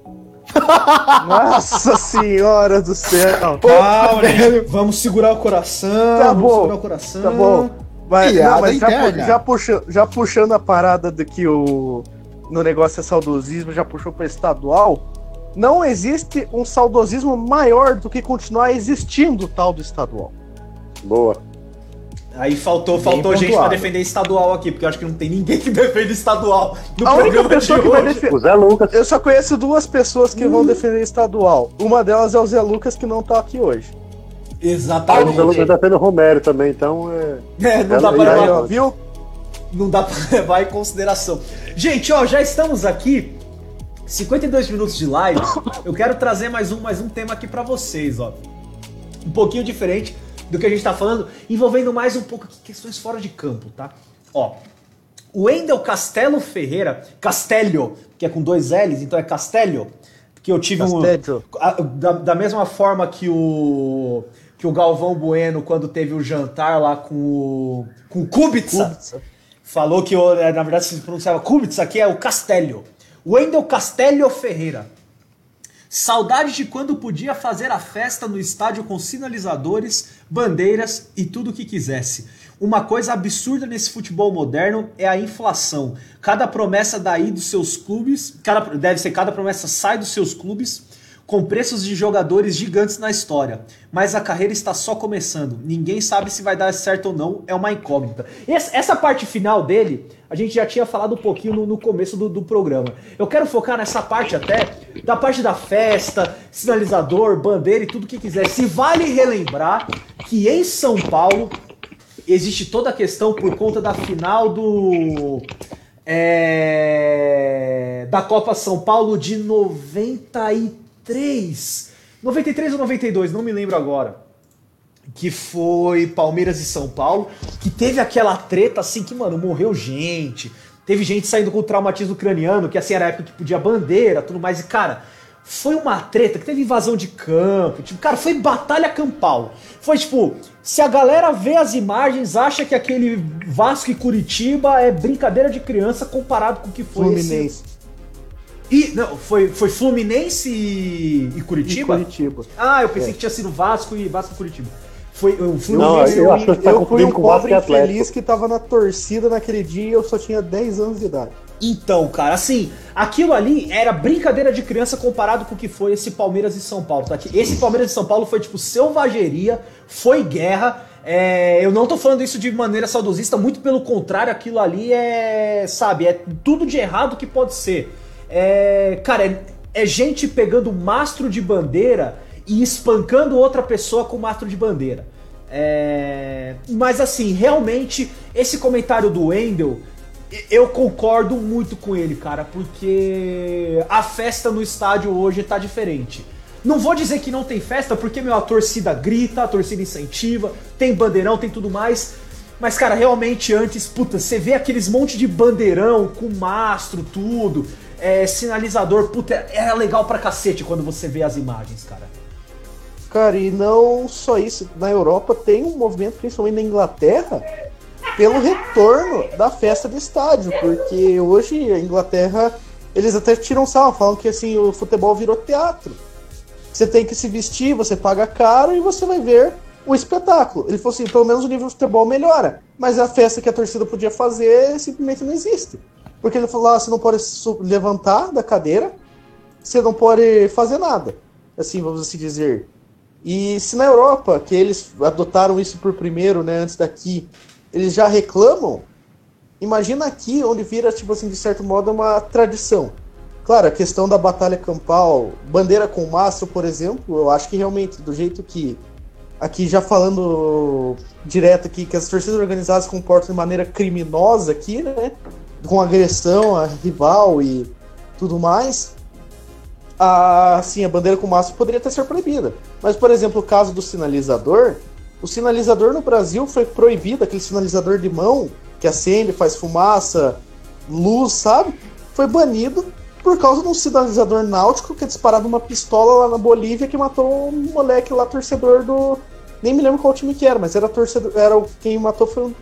[SPEAKER 1] Nossa senhora do céu.
[SPEAKER 4] Calma, gente, vamos segurar o coração.
[SPEAKER 1] Tá
[SPEAKER 4] vamos
[SPEAKER 1] bom,
[SPEAKER 4] segurar o coração.
[SPEAKER 1] Tá bom. Mas,
[SPEAKER 3] Piada
[SPEAKER 1] não, mas já, pu- já, puxa, já puxando a parada do que o no negócio é saudosismo, já puxou para estadual. Não existe um saudosismo maior do que continuar existindo o tal do estadual.
[SPEAKER 5] Boa.
[SPEAKER 4] Aí faltou,
[SPEAKER 3] Bem
[SPEAKER 4] faltou gente pra
[SPEAKER 3] pontuado.
[SPEAKER 4] defender estadual aqui, porque eu acho que não tem ninguém que defende estadual no
[SPEAKER 1] A única
[SPEAKER 4] programa de
[SPEAKER 1] pessoa que vai
[SPEAKER 4] hoje.
[SPEAKER 1] defender.
[SPEAKER 5] O Zé Lucas.
[SPEAKER 1] Eu só conheço duas pessoas que vão defender estadual. Uma delas é o Zé Lucas, que não tá aqui hoje.
[SPEAKER 5] O
[SPEAKER 4] Exatamente.
[SPEAKER 5] Lucas defende o Romero também, então é.
[SPEAKER 4] É, não dá pra levar
[SPEAKER 1] ó, viu?
[SPEAKER 4] não dá pra levar em consideração. Gente, ó, já estamos aqui. 52 minutos de live. Eu quero trazer mais um, mais um tema aqui pra vocês, ó. Um pouquinho diferente do que a gente tá falando, envolvendo mais um pouco aqui questões fora de campo, tá? Ó, o Wendel Castelo Ferreira, Castelho, que é com dois L's, então é Castelho, porque eu tive um
[SPEAKER 1] Castelho.
[SPEAKER 4] a- da, da mesma forma que o que o Galvão Bueno quando teve o jantar lá com o com o Kubica,
[SPEAKER 1] Kubica.
[SPEAKER 4] falou que o- na verdade se pronunciava Kubica, aqui é o Castelho. Wendel Castelho Ferreira. Saudade de quando podia fazer a festa no estádio com sinalizadores, bandeiras e tudo o que quisesse. Uma coisa absurda nesse futebol moderno é a inflação. Cada promessa daí dos seus clubes, cada, deve ser cada promessa sai dos seus clubes com preços de jogadores gigantes na história. Mas a carreira está só começando. Ninguém sabe se vai dar certo ou não, é uma incógnita. Essa, parte final dele, a gente já tinha falado um pouquinho no, no começo do, do programa. Eu quero focar nessa parte até, da parte da festa, sinalizador, bandeira e tudo que quiser. Se vale relembrar que em São Paulo existe toda a questão por conta da final do. é, da Copa São Paulo de 93. 93 ou 92, não me lembro agora. Que foi Palmeiras e São Paulo. Que teve aquela treta assim que, mano, morreu gente. Teve gente saindo com traumatismo craniano, que assim era a época que podia bandeira, tudo mais. E, cara, foi uma treta, que teve invasão de campo, tipo, cara, foi batalha campal. Foi tipo, se a galera vê as imagens, acha que aquele Vasco e Curitiba é brincadeira de criança comparado com o que foi
[SPEAKER 1] Fluminense.
[SPEAKER 4] Esse... E, não, foi, foi Fluminense e, e Curitiba?
[SPEAKER 1] E Curitiba.
[SPEAKER 4] Ah, eu pensei é. que tinha sido Vasco e Vasco e Curitiba. Foi o
[SPEAKER 1] Fluminense. Não, eu, eu, acho que tá eu fui um pobre infeliz que tava na torcida naquele dia e eu só tinha 10 anos de idade.
[SPEAKER 4] Então, cara, assim, aquilo ali era brincadeira de criança comparado com o que foi esse Palmeiras e São Paulo, tá? Esse Palmeiras e São Paulo foi tipo selvageria, foi guerra. É, eu não tô falando isso de maneira saudosista, muito pelo contrário, aquilo ali é, sabe, é tudo de errado que pode ser. É, cara, é, é gente pegando mastro de bandeira e espancando outra pessoa com mastro de bandeira. É... Mas assim, realmente, esse comentário do Wendel, eu concordo muito com ele, cara, porque a festa no estádio hoje tá diferente. Não vou dizer que não tem festa, porque meu, a torcida grita, a torcida incentiva, tem bandeirão, tem tudo mais. Mas, cara, realmente antes, puta, você vê aqueles monte de bandeirão com mastro, tudo, é, sinalizador, puta, era legal pra cacete quando você vê as imagens, cara.
[SPEAKER 1] Cara, e não só isso, na Europa tem um movimento, principalmente na Inglaterra, pelo retorno da festa de estádio, porque hoje a Inglaterra, eles até tiram sal, falam que assim, o futebol virou teatro. Você tem que se vestir, você paga caro e você vai ver o espetáculo. Ele falou assim, pelo menos o nível de futebol melhora, mas a festa que a torcida podia fazer simplesmente não existe. Porque ele falou, ah, você não pode levantar da cadeira, você não pode fazer nada. Assim, vamos assim dizer. E se na Europa, que eles adotaram isso por primeiro, né, antes daqui, eles já reclamam, imagina aqui onde vira, tipo assim, de certo modo, uma tradição. Claro, a questão da batalha campal, bandeira com mastro, por exemplo, eu acho que realmente, do jeito que aqui já falando direto aqui, que as torcidas organizadas se comportam de maneira criminosa aqui, né? Com agressão a rival e tudo mais, a, sim, a bandeira com mastro poderia até ser proibida. Mas, por exemplo, o caso do sinalizador, o sinalizador no Brasil foi proibido, aquele sinalizador de mão que acende, faz fumaça, luz, sabe? Foi banido por causa de um sinalizador náutico que é disparado uma pistola lá na Bolívia que matou um moleque lá, torcedor do. Nem me lembro qual time que era, mas era torcedor. Era quem matou foi um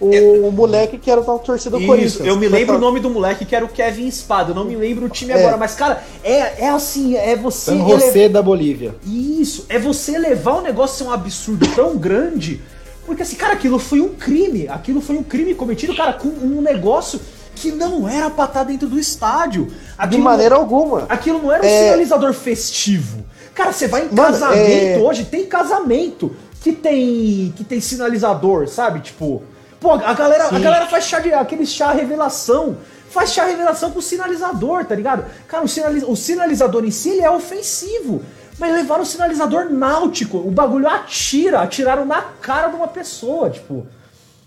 [SPEAKER 1] o é. moleque que era da torcida do Corinthians.
[SPEAKER 4] Eu me lembro o nome do moleque que era o Kevin Espada. Eu não me lembro o time é. agora, mas cara, é, é assim, é você.
[SPEAKER 3] San José da Bolívia.
[SPEAKER 4] Isso, é você levar o negócio a ser um absurdo tão grande. Porque assim, cara, aquilo foi um crime. Aquilo foi um crime cometido, cara, com um negócio que não era pra estar dentro do estádio.
[SPEAKER 1] Aquilo, de maneira alguma.
[SPEAKER 4] Aquilo não era um é... sinalizador festivo. Cara, você vai em Mano, casamento é... hoje, tem casamento que tem que tem sinalizador, sabe? Tipo, Pô, a galera, a galera faz chá de, aquele chá revelação. Faz chá revelação com sinalizador, tá ligado? Cara, o, sinaliza, o sinalizador em si ele é ofensivo. Mas levaram o sinalizador náutico. O bagulho atira. Atiraram na cara de uma pessoa, tipo.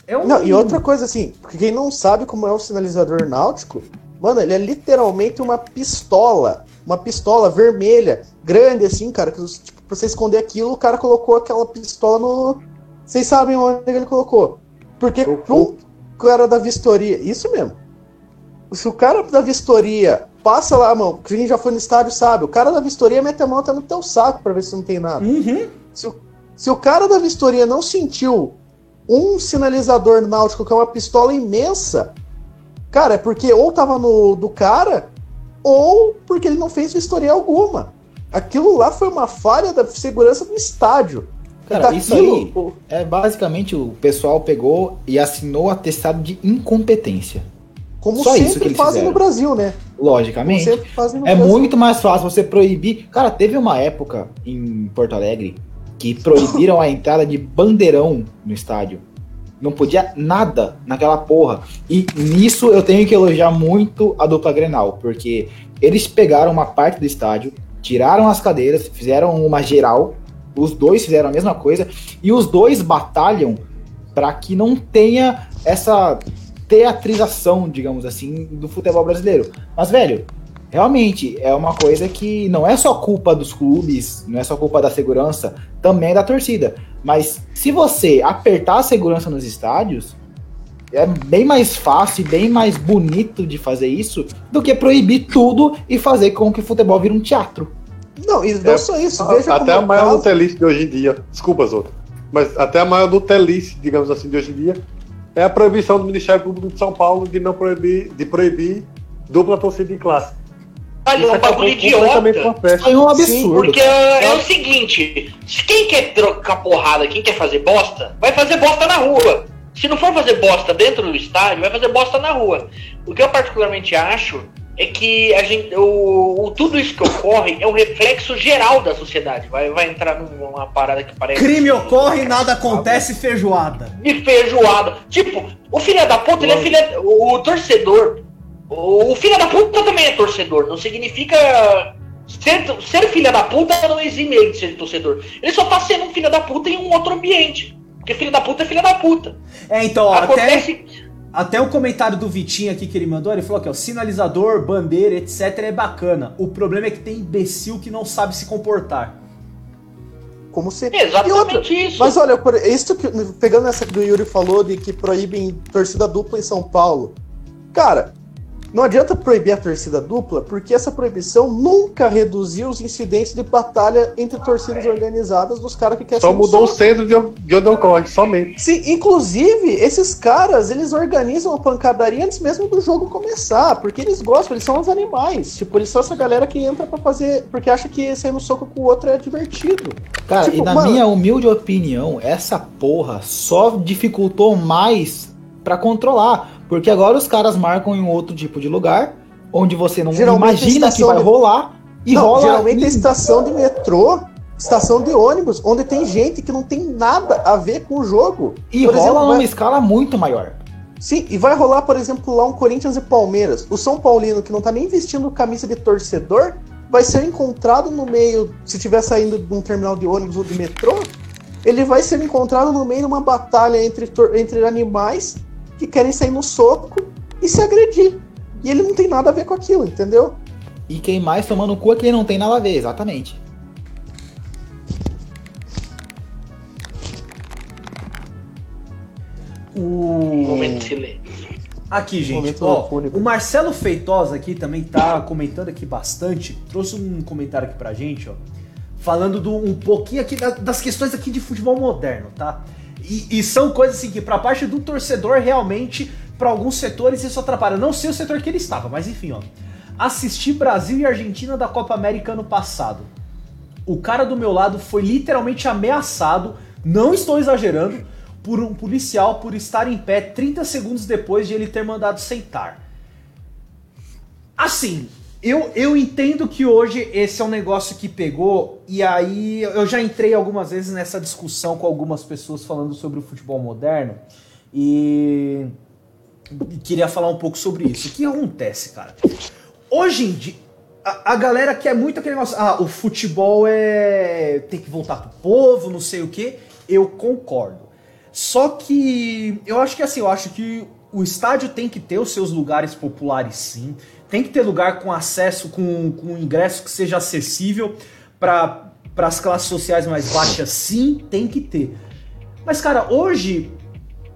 [SPEAKER 1] É um... Não, e outra coisa assim, porque quem não sabe como é o sinalizador náutico, mano, ele é literalmente uma pistola. Uma pistola vermelha, grande assim, cara. Que, tipo, pra você esconder aquilo, o cara colocou aquela pistola no. Vocês sabem onde ele colocou? Porque o cara da vistoria, isso mesmo. Se o cara da vistoria passa lá a mão, quem já foi no estádio sabe, o cara da vistoria mete a mão até no teu saco para ver se não tem nada.
[SPEAKER 4] Uhum.
[SPEAKER 1] Se, o, se o cara da vistoria não sentiu um sinalizador náutico que é uma pistola imensa, cara, é porque ou tava no do cara, ou porque ele não fez vistoria alguma. Aquilo lá foi uma falha da segurança do estádio.
[SPEAKER 3] Cara, isso aí é basicamente o pessoal pegou e assinou atestado de incompetência.
[SPEAKER 1] Como Só sempre isso que eles fazem fizeram. no Brasil, né?
[SPEAKER 3] Logicamente. é Brasil. muito mais fácil você proibir. Cara, teve uma época em Porto Alegre que proibiram a entrada de bandeirão no estádio. Não podia nada naquela porra. E nisso eu tenho que elogiar muito a dupla Grenal, porque eles pegaram uma parte do estádio, tiraram as cadeiras, fizeram uma geral os dois fizeram a mesma coisa e os dois batalham para que não tenha essa teatrização, digamos assim, do futebol brasileiro. Mas, velho, realmente é uma coisa que não é só culpa dos clubes, não é só culpa da segurança, também é da torcida. Mas se você apertar a segurança nos estádios, é bem mais fácil e bem mais bonito de fazer isso do que proibir tudo e fazer com que o futebol vire um teatro.
[SPEAKER 1] Não, e não
[SPEAKER 5] É,
[SPEAKER 1] só isso. Veja
[SPEAKER 5] Até
[SPEAKER 1] como
[SPEAKER 5] a maior
[SPEAKER 1] caso-
[SPEAKER 5] Nutelice de hoje em dia, desculpa, Zoto, mas até a maior Nutelice, digamos assim, de hoje em dia, é a proibição do Ministério Público de São Paulo de não proibir, de proibir dupla torcida em classe.
[SPEAKER 2] Olha, é um
[SPEAKER 5] acabou
[SPEAKER 2] bagulho idiota.
[SPEAKER 3] Foi um
[SPEAKER 1] Sim,
[SPEAKER 3] absurdo.
[SPEAKER 2] Porque é, é o seguinte, se quem quer trocar porrada, quem quer fazer bosta, vai fazer bosta na rua. Se não for fazer bosta dentro do estádio, vai fazer bosta na rua. O que eu particularmente acho é que a gente, o, o- tudo isso que ocorre é um reflexo geral da sociedade. Vai, vai entrar numa parada que parece
[SPEAKER 4] Crime ocorre, nada acontece, feijoada.
[SPEAKER 2] de feijoada. Tipo, o filho da puta, ele é filho. O, o torcedor. O, o filho da puta também é torcedor. Não significa. Ser, ser filho da puta não exime ele de ser torcedor. Ele só tá sendo um filho da puta em um outro ambiente. Porque filho da puta é filho da puta.
[SPEAKER 4] É, então, ó,
[SPEAKER 2] Acontece.
[SPEAKER 4] até o comentário do Vitinho aqui que ele mandou, ele falou que ó, sinalizador, bandeira, etc. é bacana. O problema é que tem imbecil que não sabe se comportar.
[SPEAKER 1] Como se...
[SPEAKER 2] Exatamente
[SPEAKER 1] E outra,
[SPEAKER 2] isso.
[SPEAKER 1] Mas olha, isso que, pegando essa que o Yuri falou de que proíbem torcida dupla em São Paulo. Cara, não adianta proibir a torcida dupla, porque essa proibição nunca reduziu os incidentes de batalha entre torcidas organizadas dos caras que querem
[SPEAKER 5] Só mudou o centro de, onde- de onde ocorre, somente.
[SPEAKER 1] Sim, inclusive, esses caras, eles organizam a pancadaria antes mesmo do jogo começar, porque eles gostam, eles são os animais. Tipo, eles são essa galera que entra pra fazer, porque acha que sair no soco com o outro é divertido.
[SPEAKER 3] Cara,
[SPEAKER 1] Tipo,
[SPEAKER 3] e na
[SPEAKER 1] mano-
[SPEAKER 3] minha humilde opinião, essa porra só dificultou mais pra controlar. Porque agora os caras marcam em outro tipo de lugar, onde você não
[SPEAKER 1] Geralmente
[SPEAKER 3] imagina
[SPEAKER 1] a
[SPEAKER 3] que vai
[SPEAKER 1] de-
[SPEAKER 3] rolar, e
[SPEAKER 1] não,
[SPEAKER 3] rola.
[SPEAKER 1] geralmente é estação de metrô, estação de ônibus, onde tem gente que não tem nada a ver com o jogo.
[SPEAKER 3] E
[SPEAKER 1] Por
[SPEAKER 3] rola
[SPEAKER 1] exemplo,
[SPEAKER 3] numa
[SPEAKER 1] vai-
[SPEAKER 3] escala muito maior.
[SPEAKER 1] Sim, e vai rolar, por exemplo, lá um Corinthians e Palmeiras. O São Paulino, que não tá nem vestindo camisa de torcedor, vai ser encontrado no meio, se estiver saindo de um terminal de ônibus ou de metrô, ele vai ser encontrado no meio de uma batalha entre, entre animais que querem sair no soco e se agredir. E ele não tem nada a ver com aquilo, entendeu?
[SPEAKER 3] E quem mais tomando o cu é quem não tem nada a ver, exatamente.
[SPEAKER 4] O...
[SPEAKER 2] Momento de silêncio.
[SPEAKER 4] Aqui, gente,
[SPEAKER 1] Momento
[SPEAKER 4] ó, o Marcelo Feitosa aqui também tá comentando aqui bastante, trouxe um comentário aqui pra gente, ó, falando do, um pouquinho aqui da- das questões aqui de futebol moderno, tá? E, e são coisas assim que pra parte do torcedor realmente, pra alguns setores isso atrapalha. Não sei o setor que ele estava, mas enfim, ó. Assisti Brasil e Argentina da Copa América ano passado. O cara do meu lado foi literalmente ameaçado, não estou exagerando, por um policial por estar em pé 30 segundos depois de ele ter mandado sentar. Assim, eu, eu entendo que hoje esse é um negócio que pegou, e aí eu já entrei algumas vezes nessa discussão com algumas pessoas falando sobre o futebol moderno, e queria falar um pouco sobre isso. O que acontece, cara? Hoje em dia, a, a galera quer muito aquele negócio, ah, o futebol é. tem que voltar pro povo, não sei o quê. Eu concordo. Só que eu acho que assim, eu acho que o estádio tem que ter os seus lugares populares sim. Tem que ter lugar com acesso, com, com ingresso que seja acessível para as classes sociais mais baixas, sim, tem que ter. Mas, cara, hoje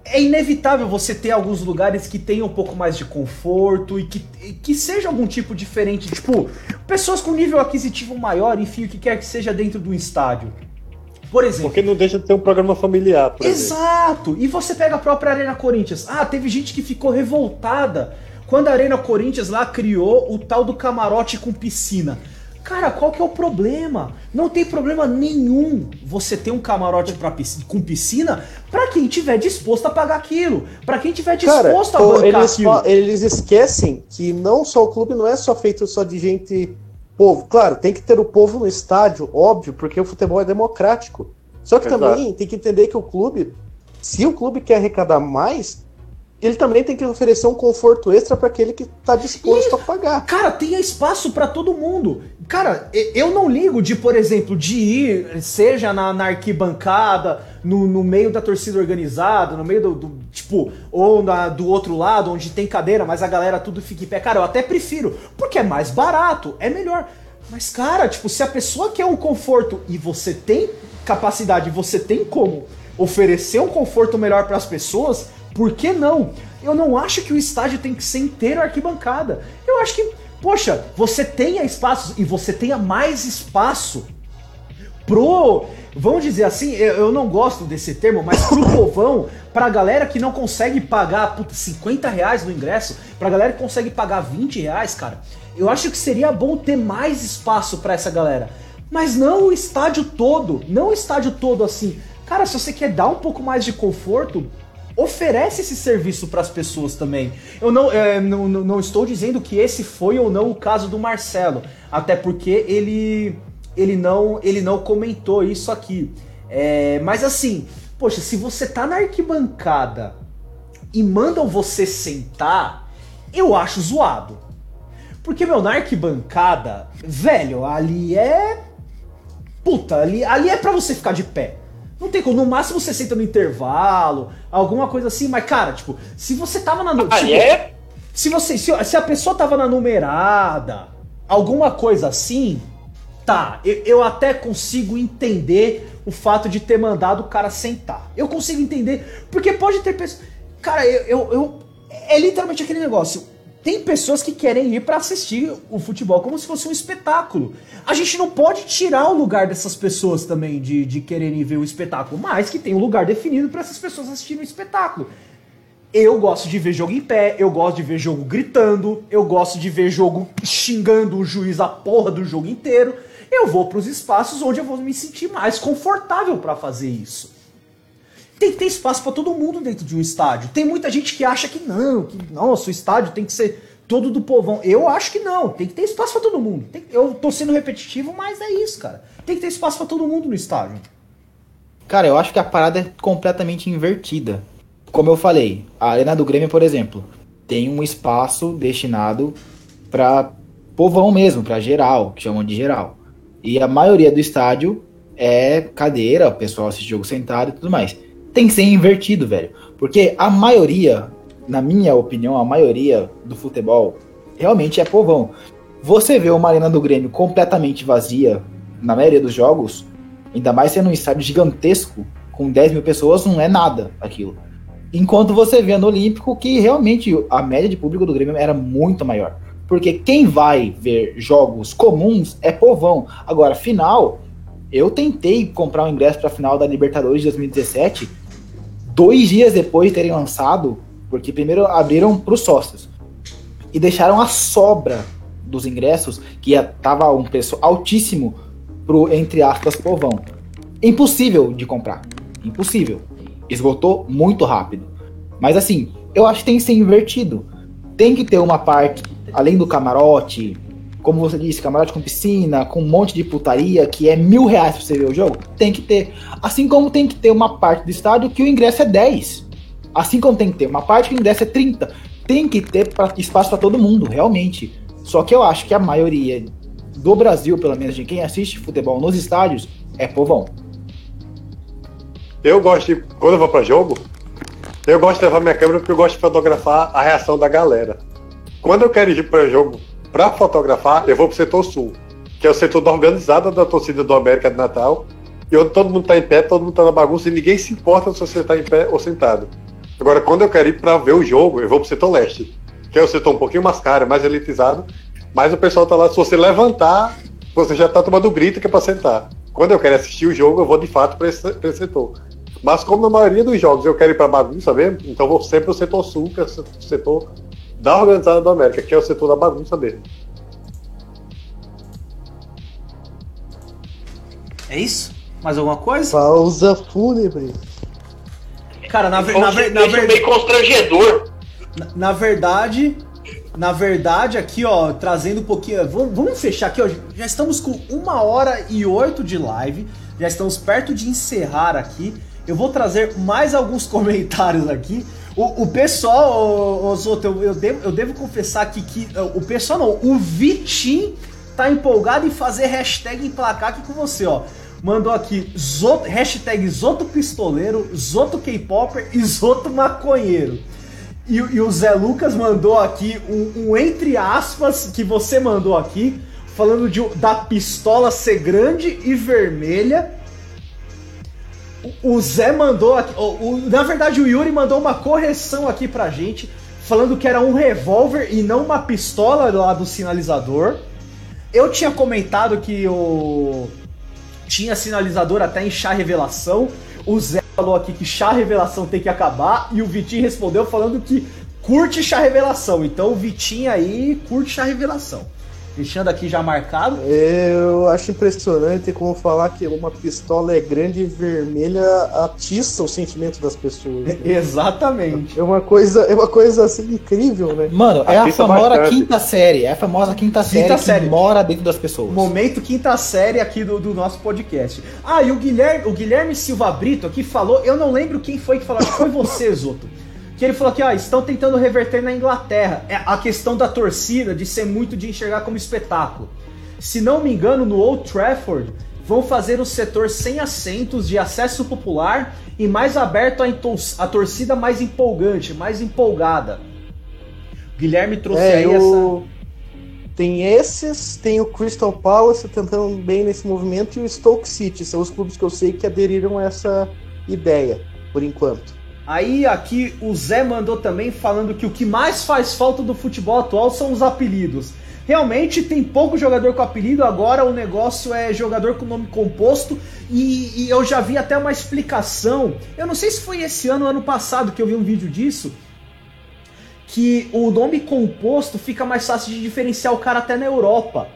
[SPEAKER 4] é inevitável você ter alguns lugares que tenham um pouco mais de conforto e que, e que seja algum tipo diferente. Tipo, pessoas com nível aquisitivo maior, enfim, o que quer que seja dentro do estádio. Por exemplo.
[SPEAKER 5] Porque não deixa de ter um programa familiar, por exemplo.
[SPEAKER 4] Exato! E você pega a própria Arena Corinthians. Ah, teve gente que ficou revoltada quando a Arena Corinthians lá criou o tal do camarote com piscina. Cara, qual que é o problema? Não tem problema nenhum você ter um camarote pra piscina, com piscina pra quem tiver disposto a pagar aquilo. Pra quem tiver
[SPEAKER 1] Cara,
[SPEAKER 4] disposto a
[SPEAKER 1] pô,
[SPEAKER 4] bancar
[SPEAKER 1] eles,
[SPEAKER 4] aquilo.
[SPEAKER 1] eles esquecem que não só o clube não é só feito só de gente povo. Claro, tem que ter o povo no estádio, óbvio, porque o futebol é democrático. Só que
[SPEAKER 5] Exato.
[SPEAKER 1] também tem que entender que o clube, se o clube quer arrecadar mais, ele também tem que oferecer um conforto extra para aquele que está disposto a pagar.
[SPEAKER 4] Cara, tenha espaço pra todo mundo. Cara, e- eu não ligo de, por exemplo, de ir, seja na, na arquibancada, no, no meio da torcida organizada, no meio do, do- tipo, ou na- do outro lado, onde tem cadeira, mas a galera tudo fica em pé. Cara, eu até prefiro, porque é mais barato, é melhor. Mas, cara, tipo, se a pessoa quer um conforto e você tem capacidade, você tem como oferecer um conforto melhor pras pessoas, Por que não? Eu não acho que o estádio tem que ser inteiro arquibancada. Eu acho que, poxa, você tenha espaços e você tenha mais espaço pro. Vamos dizer assim, eu, não gosto desse termo, mas pro povão, pra galera que não consegue pagar puta, 50 reais no ingresso, pra galera que consegue pagar 20 reais, cara, eu acho que seria bom ter mais espaço para essa galera. Mas não o estádio todo, não o estádio todo assim. Cara, se você quer dar um pouco mais de conforto, oferece esse serviço para as pessoas também. Eu não, é, não, não estou dizendo que esse foi ou não o caso do Marcelo, até porque ele ele não, ele não comentou isso aqui. É, mas assim, poxa, se você tá na arquibancada e mandam você sentar, eu acho zoado. Porque, meu, na arquibancada, velho, ali é. Puta, ali, ali é pra você ficar de pé. Não tem como, no máximo você senta no intervalo, alguma coisa assim, mas, cara, tipo, se você tava na.
[SPEAKER 2] Ah,
[SPEAKER 4] tipo,
[SPEAKER 2] é?
[SPEAKER 4] Se você. Se, se a pessoa tava na numerada, alguma coisa assim, Tá, eu, eu, até consigo entender o fato de ter mandado o cara sentar. Eu consigo entender, porque pode ter pessoas. Cara, eu, eu, eu, É literalmente aquele negócio. Tem pessoas que querem ir para assistir o futebol como se fosse um espetáculo. A gente não pode tirar o lugar dessas pessoas também de, de quererem ver o espetáculo, mas que tem um lugar definido para essas pessoas assistirem o espetáculo. Eu gosto de ver jogo em pé, eu gosto de ver jogo gritando, eu gosto de ver jogo xingando o juiz a porra do jogo inteiro eu vou para os espaços onde eu vou me sentir mais confortável para fazer isso. Tem que ter espaço para todo mundo dentro de um estádio. Tem muita gente que acha que não, que nossa, o estádio tem que ser todo do povão. Eu acho que não, tem que ter espaço para todo mundo. Tem, eu tô sendo repetitivo, mas é isso, cara. Tem que ter espaço para todo mundo no estádio.
[SPEAKER 3] Cara, eu acho que a parada é completamente invertida. Como eu falei, a Arena do Grêmio, por exemplo, tem um espaço destinado para povão mesmo, para geral, que chamam de geral. E a maioria do estádio é cadeira, o pessoal assiste jogo sentado e tudo mais. Tem que ser invertido, velho. Porque a maioria, na minha opinião, a maioria do futebol realmente é povão. Você vê uma arena do Grêmio completamente vazia na maioria dos jogos, ainda mais sendo um estádio gigantesco, com 10 mil pessoas, não é nada aquilo. Enquanto você vê no Olímpico que realmente a média de público do Grêmio era muito maior. Porque quem vai ver jogos comuns é povão. Agora, final, eu tentei comprar um ingresso para a final da Libertadores de 2017, dois dias depois de terem lançado, porque primeiro abriram para os sócios e deixaram a sobra dos ingressos, que estava um preço altíssimo pro, entre aspas, povão. Impossível de comprar. Impossível. Esgotou muito rápido. Mas assim, eu acho que tem que ser invertido. Tem que ter uma parte além do camarote, como você disse, camarote com piscina, com um monte de putaria, que é mil reais pra você ver o jogo, tem que ter. Assim como tem que ter uma parte do estádio que o ingresso é 10. Assim como tem que ter uma parte que o ingresso é 30. Tem que ter pra, espaço para todo mundo, realmente. Só que eu acho que a maioria do Brasil, pelo menos de quem assiste futebol nos estádios, é povão.
[SPEAKER 5] Eu gosto de. Quando eu vou para jogo, eu gosto de levar minha câmera porque eu gosto de fotografar a reação da galera. Quando eu quero ir para jogo para fotografar, eu vou para o setor sul, que é o setor da organizada da torcida do América de Natal, e onde todo mundo está em pé, todo mundo está na bagunça e ninguém se importa se você está em pé ou sentado. Agora, quando eu quero ir para ver o jogo, eu vou para o setor leste, que é o setor um pouquinho mais caro, mais elitizado, mas o pessoal está lá, se você levantar, você já está tomando grito que é para sentar. Quando eu quero assistir o jogo, eu vou de fato para esse, esse, setor. Mas como na maioria dos jogos eu quero ir para bagunça mesmo, então eu vou sempre para o setor sul, que é o setor da Organizada do América, que é o setor da bagunça mesmo.
[SPEAKER 4] É isso? Mais alguma coisa?
[SPEAKER 1] Pausa fúnebre.
[SPEAKER 4] Cara, na, ver, na, ver, na,
[SPEAKER 2] deixa
[SPEAKER 4] ver,
[SPEAKER 2] meio constrangedor.
[SPEAKER 4] na, na verdade, na verdade, aqui, ó, trazendo um pouquinho. Vamos, vamos fechar aqui, ó. Já estamos com uma hora e oito de live. Já estamos perto de encerrar aqui. Eu vou trazer mais alguns comentários aqui. O, o pessoal, Zoto, eu, eu, devo, eu devo confessar aqui que. O pessoal não, o Vitim tá empolgado em fazer hashtag emplacar aqui com você, ó. Mandou aqui Zoto, hashtag Zoto Pistoleiro, Zoto K-Popper e Zoto Maconheiro. E, e, o Zé Lucas mandou aqui um, um, entre aspas que você mandou aqui, falando de, da pistola ser grande e vermelha. O Zé mandou aqui. o- o- na verdade, o Yuri mandou uma correção aqui pra gente, falando que era um revólver e não uma pistola lá do sinalizador. Eu tinha comentado que o. Tinha sinalizador até em chá revelação. O Zé falou aqui que chá revelação tem que acabar. E o Vitinho respondeu falando que curte chá revelação. Então o Vitinho aí curte chá revelação. Deixando aqui já marcado.
[SPEAKER 1] Eu acho impressionante como falar que uma pistola é grande e vermelha atiça o sentimento das pessoas. né?
[SPEAKER 4] Exatamente.
[SPEAKER 1] É uma coisa, é uma coisa assim incrível, né?
[SPEAKER 3] Mano, é a famosa
[SPEAKER 6] bastante.
[SPEAKER 3] quinta série. É a famosa quinta, série que
[SPEAKER 4] série.
[SPEAKER 3] mora dentro das pessoas.
[SPEAKER 4] Momento quinta série aqui do, do nosso podcast. Ah, e o Guilherme, o Guilherme Silva Brito aqui falou, eu não lembro quem foi que falou, acho que foi você, Zoto. Que ele falou que, ó, estão tentando reverter na Inglaterra. É a questão da torcida de ser muito de enxergar como espetáculo. Se não me engano, no Old Trafford vão fazer o setor sem assentos de acesso popular e mais aberto à torcida mais empolgante, mais empolgada. O Guilherme trouxe
[SPEAKER 1] É,
[SPEAKER 4] aí
[SPEAKER 1] eu... Tem esses, tem o Crystal Palace tentando bem nesse movimento e o Stoke City. São os clubes que eu sei que aderiram a essa ideia, por enquanto.
[SPEAKER 4] Aí aqui o Zé mandou também falando que o que mais faz falta do futebol atual são os apelidos. Realmente tem pouco jogador com apelido, agora o negócio é jogador com nome composto e, e eu já vi até uma explicação. Eu não sei se foi esse ano ou ano passado que eu vi um vídeo disso. Que o nome composto fica mais fácil de diferenciar o cara até na Europa.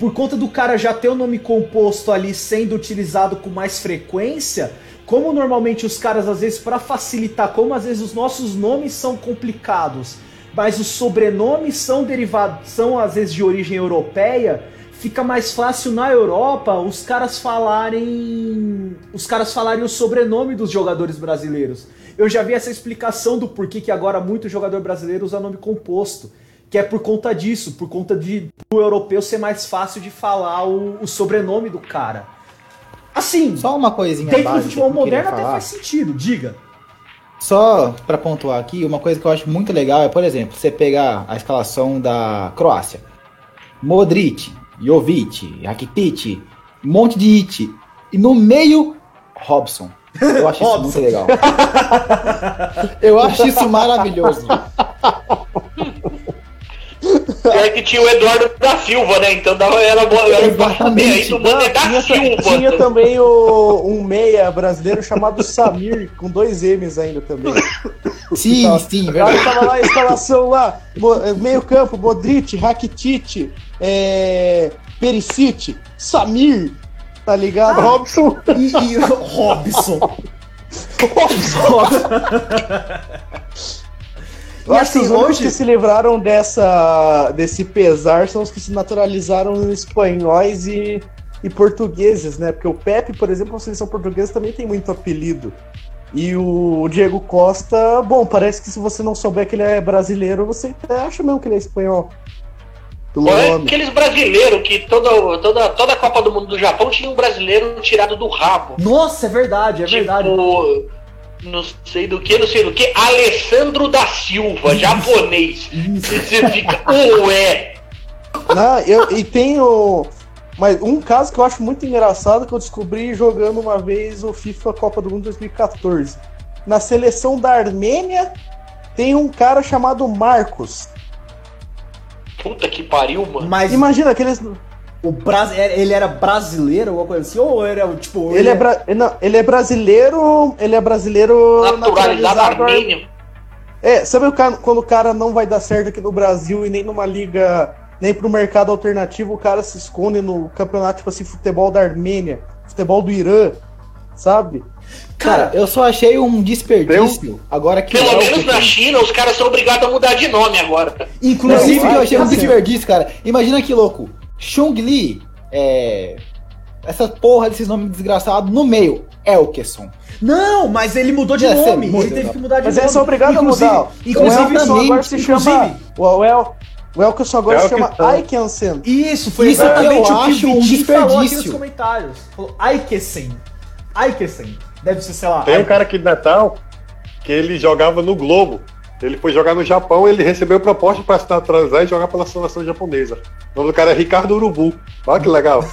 [SPEAKER 4] Por conta do cara já ter o nome composto ali sendo utilizado com mais frequência, como normalmente os caras, às vezes, para facilitar, como às vezes os nossos nomes são complicados, mas os sobrenomes são derivados, são às vezes de origem europeia, fica mais fácil na Europa os caras falarem. Os caras falarem o sobrenome dos jogadores brasileiros. Eu já vi essa explicação do porquê que agora muito jogador brasileiro usa nome composto. Que é por conta disso, por conta de o europeu ser mais fácil de falar o, o sobrenome do cara. Assim,
[SPEAKER 3] Só uma coisinha
[SPEAKER 4] Dentro do futebol moderno até
[SPEAKER 3] falar.
[SPEAKER 4] faz sentido, diga.
[SPEAKER 3] Só pra pontuar aqui, uma coisa que eu acho muito legal é, por exemplo, você pegar a escalação da Croácia. Modric, Jovic, Rakitic, um monte de it. E no meio, Robson. Eu acho isso muito legal. Eu acho isso maravilhoso.
[SPEAKER 2] Pior que tinha o Eduardo da Silva, né? Então dava, era bom. Era
[SPEAKER 3] Exatamente.
[SPEAKER 2] Aí do Mané da
[SPEAKER 1] tinha,
[SPEAKER 2] Silva.
[SPEAKER 1] tinha também o, um meia brasileiro chamado Samir, com dois M's ainda também.
[SPEAKER 3] Sim,
[SPEAKER 1] Tá.
[SPEAKER 3] sim,
[SPEAKER 1] O cara
[SPEAKER 3] verdade.
[SPEAKER 1] tava lá, a escalação lá, eh, meio campo, Modric, Rakitic, é, Perisic, Samir, tá ligado?
[SPEAKER 6] Robson.
[SPEAKER 4] E, e o Robson.
[SPEAKER 1] Eu
[SPEAKER 4] E
[SPEAKER 1] acho que
[SPEAKER 4] assim,
[SPEAKER 1] os únicos
[SPEAKER 4] hoje-
[SPEAKER 1] que se livraram dessa, desse pesar são os que se naturalizaram em espanhóis e, e portugueses, né? Porque o Pepe, por exemplo, a seleção portuguesa também tem muito apelido. E o Diego Costa, bom, parece que se você não souber que ele é brasileiro, você até acha mesmo que ele é espanhol.
[SPEAKER 2] É
[SPEAKER 1] nome.
[SPEAKER 2] aqueles brasileiros que toda, toda, toda a Copa do Mundo do Japão tinha um brasileiro tirado do rabo.
[SPEAKER 4] Nossa, é verdade, é verdade.
[SPEAKER 2] Não sei do que, não sei do que, Alessandro da Silva, japonês. E você fica, ué.
[SPEAKER 1] Não, eu, e tem o. Mas um caso que eu acho muito engraçado que eu descobri jogando uma vez o FIFA Copa do Mundo 2014. Na seleção da Armênia tem um cara chamado Marcos.
[SPEAKER 2] Puta que pariu, mano.
[SPEAKER 4] Mas
[SPEAKER 1] Imagina aqueles.
[SPEAKER 4] O Bras... ele era brasileiro, alguma coisa assim? Ou era tipo.
[SPEAKER 1] Ele é, bra... não, ele é brasileiro. Ele é brasileiro
[SPEAKER 2] Naturalizado
[SPEAKER 1] naturalizado.
[SPEAKER 2] armênio.
[SPEAKER 1] É, sabe o cara, quando o cara não vai dar certo aqui no Brasil e nem numa liga, nem pro mercado alternativo, o cara se esconde no campeonato, tipo assim, futebol da Armênia, futebol do Irã, sabe?
[SPEAKER 3] Cara, eu só achei um desperdício. Agora que
[SPEAKER 2] Pelo
[SPEAKER 3] é
[SPEAKER 2] menos na. China, os caras são obrigados a mudar de nome agora.
[SPEAKER 3] Inclusive,
[SPEAKER 4] Inclusive,
[SPEAKER 3] eu achei um desperdício, cara. Imagina que louco. Chung Li, é. Essa porra desses nomes desgraçados no meio. Elkeson.
[SPEAKER 4] Não, mas ele mudou de
[SPEAKER 3] Ia ser
[SPEAKER 4] nome. Ele teve que mudar de
[SPEAKER 1] Mas
[SPEAKER 4] nome.
[SPEAKER 1] eles são obrigados a
[SPEAKER 4] Inclusive-
[SPEAKER 1] mudar.
[SPEAKER 4] Inclusive,
[SPEAKER 1] o Elkerson agora se
[SPEAKER 4] inclusive-
[SPEAKER 1] chama. O, El, o Elkerson agora se chama
[SPEAKER 6] Elkerson.
[SPEAKER 1] Aikensen.
[SPEAKER 4] Isso, foi
[SPEAKER 3] Isso
[SPEAKER 4] exatamente
[SPEAKER 3] eu
[SPEAKER 4] o que o
[SPEAKER 3] um
[SPEAKER 4] falou aqui nos comentários. Falou Aikesen. Aikesen. Deve ser, sei lá.
[SPEAKER 6] Tem um cara aqui de Natal que ele jogava no Globo.
[SPEAKER 5] Ele foi jogar no Japão, ele recebeu proposta para se naturalizar e jogar pela seleção japonesa. O nome do cara é Ricardo Urubu. Olha que legal.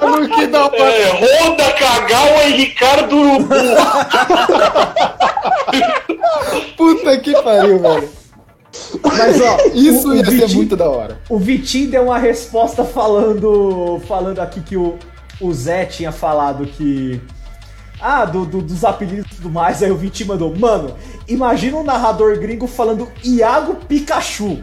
[SPEAKER 3] Mano, que da hora.
[SPEAKER 2] É, Honda Kagawa e Ricardo Urubu.
[SPEAKER 3] Puta que pariu, velho.
[SPEAKER 4] Mas ó,
[SPEAKER 3] Isso
[SPEAKER 4] o, o
[SPEAKER 3] ia ser muito da hora.
[SPEAKER 4] O Vitinho deu uma resposta falando falando aqui que o, o Zé tinha falado que. Ah, do, do- dos apelidos e tudo mais. Aí o Vitinho mandou: Mano, imagina um narrador gringo falando Iago Pikachu.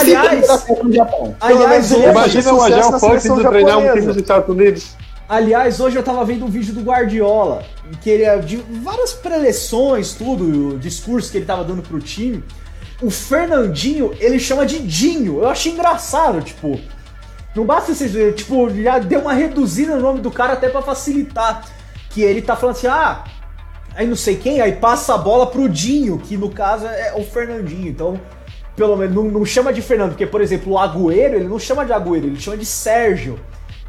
[SPEAKER 4] Aliás,
[SPEAKER 3] Japão.
[SPEAKER 4] aliás, hoje,
[SPEAKER 5] Imagina o Agel
[SPEAKER 1] seleção
[SPEAKER 5] indo treinar um time dos Estados Unidos.
[SPEAKER 4] aliás, hoje eu tava vendo um vídeo do Guardiola, em que ele de várias preleções, tudo, o discurso que ele tava dando pro time. O Fernandinho, ele chama de Dinho. Eu achei engraçado, tipo. Não basta vocês tipo, já deu uma reduzida no nome do cara até pra facilitar. Que ele tá falando assim, ah, aí não sei quem, aí passa a bola pro Dinho, que no caso é o Fernandinho. Então, pelo menos, não, não chama de Fernando, porque, por exemplo, o Agüero, ele não chama de Agüero, ele chama de Sérgio.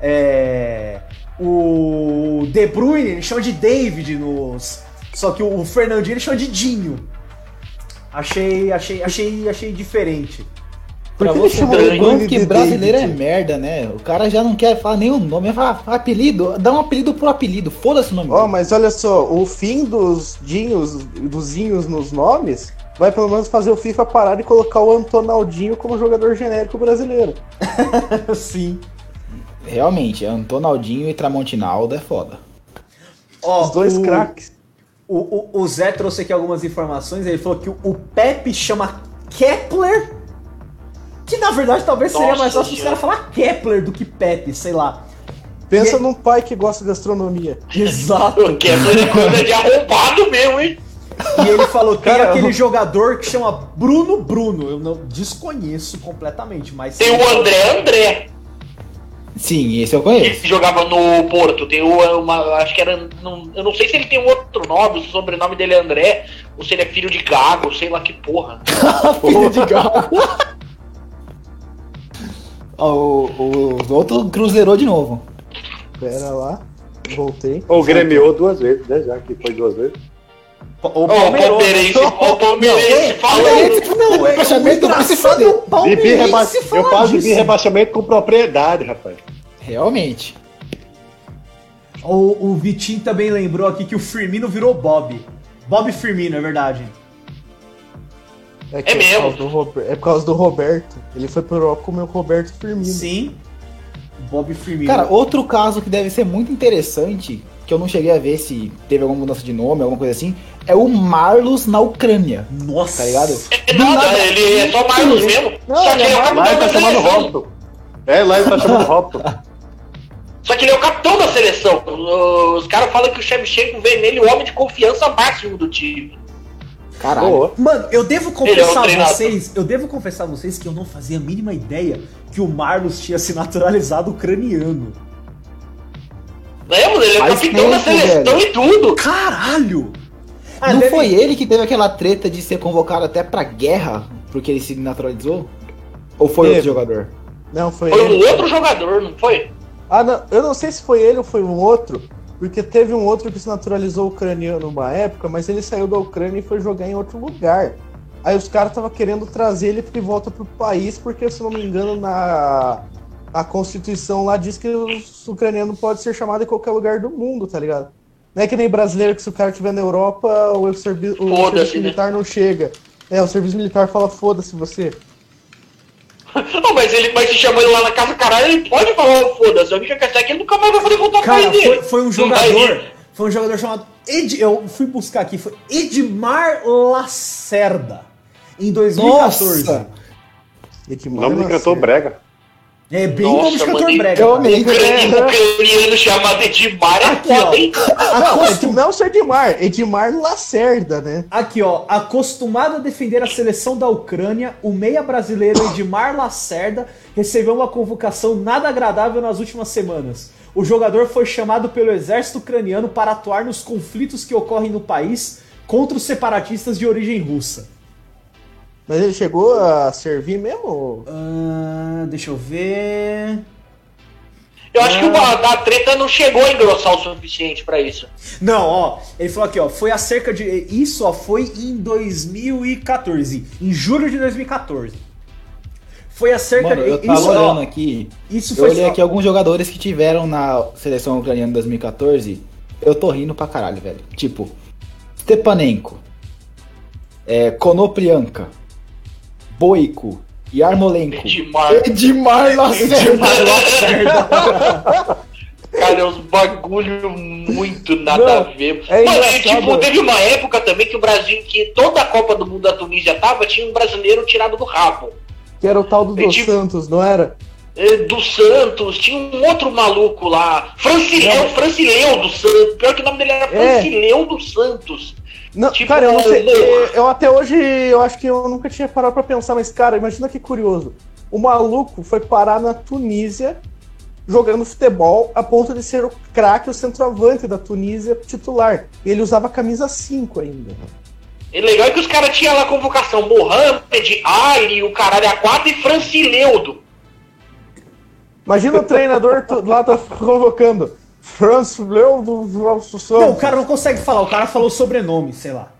[SPEAKER 4] É, o De Bruyne, ele chama de David nos. Só que o Fernandinho ele chama de Dinho. Achei, achei, achei, achei diferente.
[SPEAKER 1] Por
[SPEAKER 3] Pra
[SPEAKER 1] que ele
[SPEAKER 3] você quanto que
[SPEAKER 1] de
[SPEAKER 3] brasileiro é merda, né? O cara já não quer falar nenhum nome, vai falar apelido, dá um apelido por apelido, foda-se o nome.
[SPEAKER 1] Ó,
[SPEAKER 3] dele.
[SPEAKER 1] mas olha só, o fim dos dinhos, dos inhos nos nomes, vai pelo menos fazer o FIFA parar de colocar o Antonaldinho como jogador genérico brasileiro.
[SPEAKER 4] Sim.
[SPEAKER 3] Realmente, Antonaldinho e Tramontinaldo é foda.
[SPEAKER 4] Ó,
[SPEAKER 1] Os dois
[SPEAKER 4] o-
[SPEAKER 1] craques.
[SPEAKER 4] O, o, o Zé trouxe aqui algumas informações. Ele falou que o, o Pepe chama Kepler. Que na verdade talvez seria
[SPEAKER 2] Nossa
[SPEAKER 4] mais fácil os caras falar Kepler do que Pepe, sei lá.
[SPEAKER 1] Pensa
[SPEAKER 4] E-
[SPEAKER 1] num pai que gosta de gastronomia.
[SPEAKER 4] Exato.
[SPEAKER 2] O que é coisa de arrombado mesmo, hein?
[SPEAKER 4] E ele falou que tem
[SPEAKER 1] Cara,
[SPEAKER 4] aquele jogador que chama Bruno Bruno. Eu não desconheço completamente, mas.
[SPEAKER 2] Tem o André André,
[SPEAKER 3] Sim, esse eu conheço.
[SPEAKER 2] que jogava no Porto. Tem o, uma, acho que era. não- eu não sei se ele tem um outro nome, se o sobrenome dele é André, ou se ele é filho de Gago, sei lá que porra.
[SPEAKER 3] Filho de gato. O, o, o outro cruzeirou de novo.
[SPEAKER 1] Pera lá, voltei.
[SPEAKER 5] Ou gremiou duas vezes, né? Já que foi duas vezes.
[SPEAKER 4] O
[SPEAKER 2] Ó, o Palmeirense, ó, o Palmeirense falando.
[SPEAKER 4] Não, o
[SPEAKER 3] Rebaixamento se
[SPEAKER 4] é o
[SPEAKER 3] fuder.
[SPEAKER 5] De
[SPEAKER 4] Palmeirense
[SPEAKER 5] Eu faço
[SPEAKER 4] disso.
[SPEAKER 5] de rebaixamento com propriedade, rapaz.
[SPEAKER 3] Realmente.
[SPEAKER 4] O, o Vitinho também lembrou aqui que o Firmino virou Bob. Bob Firmino, é verdade.
[SPEAKER 1] É,
[SPEAKER 2] É mesmo?
[SPEAKER 1] Por causa do Rober- é por causa do Roberto. Ele foi pro Europa com o meu Roberto Firmino.
[SPEAKER 4] Sim. Bob Firmino.
[SPEAKER 3] Cara, outro caso que deve ser muito interessante, que eu não cheguei a ver se teve alguma mudança de nome, alguma coisa assim, é o Marlos na Ucrânia.
[SPEAKER 4] Nossa.
[SPEAKER 3] Tá ligado?
[SPEAKER 2] É nada, ele é só Marlos mesmo.
[SPEAKER 1] Não,
[SPEAKER 2] só
[SPEAKER 1] ele
[SPEAKER 2] que
[SPEAKER 1] é
[SPEAKER 2] ele é o
[SPEAKER 1] Marlos,
[SPEAKER 5] Lá
[SPEAKER 2] capitão
[SPEAKER 5] ele tá
[SPEAKER 2] da
[SPEAKER 5] chamando
[SPEAKER 2] seleção.
[SPEAKER 5] Robson. É, lá ele tá chamando Robson.
[SPEAKER 2] Só que ele é o capitão da seleção. Os caras falam que o Shevchenko vê nele o homem de confiança máximo do time.
[SPEAKER 3] Caralho.
[SPEAKER 5] Boa.
[SPEAKER 4] Mano, eu devo
[SPEAKER 2] Ele é
[SPEAKER 4] confessar a vocês, eu devo confessar a vocês que eu não fazia a mínima ideia que o Marlos tinha se naturalizado ucraniano.
[SPEAKER 2] Lembra? Ele é
[SPEAKER 3] Faz
[SPEAKER 2] capitão da seleção
[SPEAKER 3] velho.
[SPEAKER 2] e tudo.
[SPEAKER 4] Caralho! Ah,
[SPEAKER 3] não
[SPEAKER 4] deve-
[SPEAKER 3] foi ele que teve aquela treta de ser convocado até pra guerra porque ele se naturalizou? Ou foi
[SPEAKER 1] Teve.
[SPEAKER 3] outro jogador?
[SPEAKER 1] Não, foi,
[SPEAKER 2] Foi
[SPEAKER 1] ele.
[SPEAKER 2] um outro jogador, não foi?
[SPEAKER 1] Ah, não, eu não sei se foi ele ou foi um outro, porque teve um outro que se naturalizou ucraniano numa época, mas ele saiu da Ucrânia e foi jogar em outro lugar. Aí os caras estavam querendo trazer ele de volta pro país, porque se não me engano, na a Constituição lá diz que os ucranianos podem ser chamados em qualquer lugar do mundo, tá ligado? Não é que nem brasileiro que se o cara estiver na Europa, o, servi o serviço
[SPEAKER 2] né?
[SPEAKER 1] militar não chega. É, o serviço militar fala foda-se você.
[SPEAKER 2] Não, mas ele mas se chamou ele lá na casa, caralho, ele pode falar "Oh, foda-se. Questão é que ele nunca mais vai poder voltar
[SPEAKER 4] Cara,
[SPEAKER 2] país
[SPEAKER 4] foi,
[SPEAKER 2] dele.
[SPEAKER 4] foi um
[SPEAKER 2] Não
[SPEAKER 4] jogador. Foi um jogador chamado. Ed, eu fui buscar aqui, foi Edmar Lacerda. Em 2014.
[SPEAKER 3] Nossa!
[SPEAKER 5] O nome do cantor Brega.
[SPEAKER 4] É bem
[SPEAKER 2] Nossa,
[SPEAKER 4] como
[SPEAKER 2] mano,
[SPEAKER 4] brega.
[SPEAKER 3] realmente.
[SPEAKER 4] cara.
[SPEAKER 2] Ucraniano, ucraniano chamado Edmar é
[SPEAKER 4] Aqui, ó.
[SPEAKER 2] hein?
[SPEAKER 1] Não, não o Edmar, Edmar Lacerda, né?
[SPEAKER 4] Aqui, ó, acostumado a defender a seleção da Ucrânia, o meia brasileiro Edmar Lacerda recebeu uma convocação nada agradável nas últimas semanas. O jogador foi chamado pelo exército ucraniano para atuar nos conflitos que ocorrem no país contra os separatistas de origem russa.
[SPEAKER 1] Mas ele chegou a servir mesmo?
[SPEAKER 4] Ah, deixa eu ver.
[SPEAKER 2] Eu acho que o, a, a treta não chegou a engrossar o suficiente pra isso.
[SPEAKER 4] Não, ó, ele falou aqui, ó, foi há cerca de. Isso, ó, foi em 2014. Em julho de 2014. Foi há cerca
[SPEAKER 3] Mano, eu
[SPEAKER 4] de.
[SPEAKER 3] tava
[SPEAKER 4] Isso, ó,
[SPEAKER 3] olhando aqui.
[SPEAKER 4] isso
[SPEAKER 3] Eu
[SPEAKER 4] foi.
[SPEAKER 3] olhei
[SPEAKER 4] só-
[SPEAKER 3] aqui alguns jogadores que tiveram na seleção ucraniana em 2014. Eu tô rindo pra caralho, velho. Tipo, Stepanenko, é, Konoprianka, Boico, Yarmolenko,
[SPEAKER 2] Edmar.
[SPEAKER 3] Edmar Lacerda.
[SPEAKER 2] Cara, é uns bagulho muito nada
[SPEAKER 1] Não,
[SPEAKER 2] a ver.
[SPEAKER 1] é
[SPEAKER 2] Mano,
[SPEAKER 1] engraçado.
[SPEAKER 2] tipo, teve uma época também que o Brasil, que toda a Copa do Mundo da Tunísia tava, tinha um brasileiro tirado do rabo.
[SPEAKER 1] Que era o tal do
[SPEAKER 2] É
[SPEAKER 1] Dos
[SPEAKER 2] tipo-
[SPEAKER 1] Santos, não era?
[SPEAKER 2] É, Do Santos, tinha um outro maluco lá. Francileu,
[SPEAKER 1] Não.
[SPEAKER 2] Francileu do Santos. Pior que o nome dele era
[SPEAKER 1] É.
[SPEAKER 2] Francileu dos Santos.
[SPEAKER 1] Não,
[SPEAKER 2] Tipo,
[SPEAKER 1] cara, eu não sei. Eu, eu até hoje, eu acho que eu nunca tinha parado pra pensar, mas, cara, imagina que curioso. O maluco foi parar na Tunísia jogando futebol a ponto de ser o craque, o centroavante da Tunísia titular. E ele usava camisa 5 ainda.
[SPEAKER 2] E legal é que os caras tinham lá a convocação Mohamed, Ali, o caralho a 4 e Francileudo.
[SPEAKER 1] Imagina o treinador lá tá convocando. Franz Leo do Santos.
[SPEAKER 4] Não, o cara não consegue falar, o cara falou sobrenome, sei lá.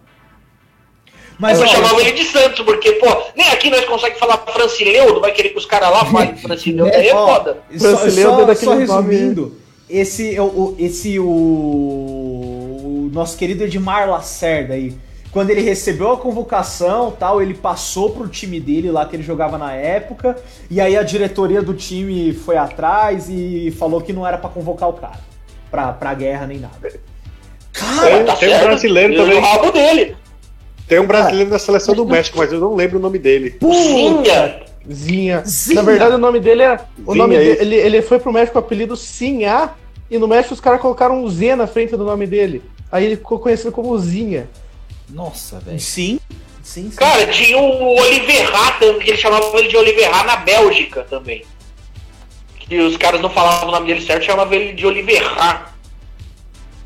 [SPEAKER 4] Mas,
[SPEAKER 2] Eu
[SPEAKER 4] ó,
[SPEAKER 2] chamava ele de Santos, porque, pô, nem aqui nós conseguimos falar Francileudo, vai querer que os caras lá falem Francileudo, aí é
[SPEAKER 4] ó,
[SPEAKER 2] foda.
[SPEAKER 4] Só,
[SPEAKER 1] Brasileiro
[SPEAKER 4] só-
[SPEAKER 1] daquele
[SPEAKER 4] só
[SPEAKER 1] nome-
[SPEAKER 4] resumindo, esse, o, o- esse o, o nosso querido Edmar Lacerda aí, quando ele recebeu a convocação tal, ele passou pro time dele lá que ele jogava na época, e aí a diretoria do time foi atrás e falou que não era pra convocar o cara, pra, pra guerra nem nada. Cara,
[SPEAKER 5] Tem- tem um brasileiro também.
[SPEAKER 2] no rabo dele.
[SPEAKER 5] Tem um brasileiro na seleção do México, mas eu não lembro o nome dele.
[SPEAKER 2] Zinha.
[SPEAKER 1] Zinha.
[SPEAKER 4] Zinha.
[SPEAKER 1] Na verdade, o nome dele é. O
[SPEAKER 5] Zinha,
[SPEAKER 1] nome dele, ele, ele foi pro México com o apelido Sinha, e no México os caras colocaram um Z na frente do nome dele. Aí ele ficou conhecido como Zinha.
[SPEAKER 3] Nossa, velho.
[SPEAKER 4] sim, sim, sim.
[SPEAKER 2] Cara, tinha o Oliverrat, também, que eles chamavam ele de Oliverrat na Bélgica também. Que os caras não falavam o nome dele certo, chamavam ele de Oliverrat.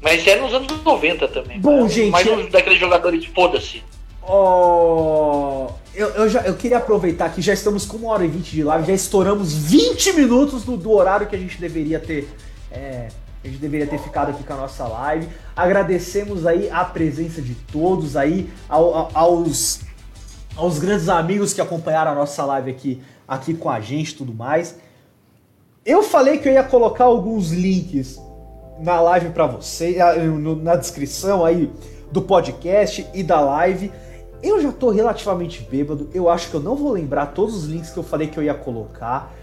[SPEAKER 2] Mas é nos anos 90 também.
[SPEAKER 4] Bom,
[SPEAKER 2] cara.
[SPEAKER 4] gente,
[SPEAKER 2] Mais
[SPEAKER 4] é-
[SPEAKER 2] um daqueles jogadores, foda-se.
[SPEAKER 4] Ó, eu, eu, já, eu queria aproveitar que já estamos com uma hora e vinte de live, já estouramos 20 minutos do, do horário que a gente deveria ter. é, a gente deveria ter ficado aqui com a nossa live. Agradecemos aí a presença de todos aí, ao- ao- aos, aos grandes amigos que acompanharam a nossa live aqui, aqui com a gente tudo mais. Eu falei que eu ia colocar alguns links na live pra você, na descrição aí do podcast e da live. Eu já tô relativamente bêbado, eu acho que eu não vou lembrar todos os links que eu falei que eu ia colocar.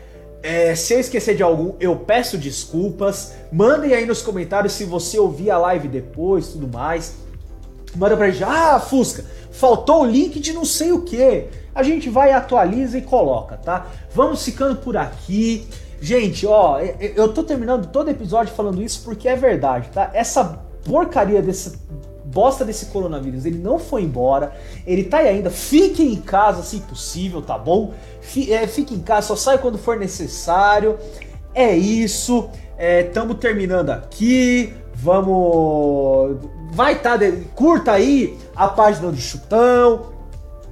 [SPEAKER 4] É, se eu esquecer de algum, eu peço desculpas. Mandem aí nos comentários se você ouvir a live depois tudo mais. Manda pra gente, ah, Fusca, faltou o link de não sei o que. A gente vai, atualiza e coloca, tá? Vamos ficando por aqui. Gente, ó, eu- eu tô terminando todo episódio falando isso porque é verdade, tá? Essa porcaria desse bosta desse coronavírus, ele não foi embora, ele tá aí ainda. Fiquem em casa se possível, tá bom? É, fique em casa, só sai quando for necessário. É isso. Estamos terminando aqui. Vamos. Vai tá. de- Curta aí a página do Chutão.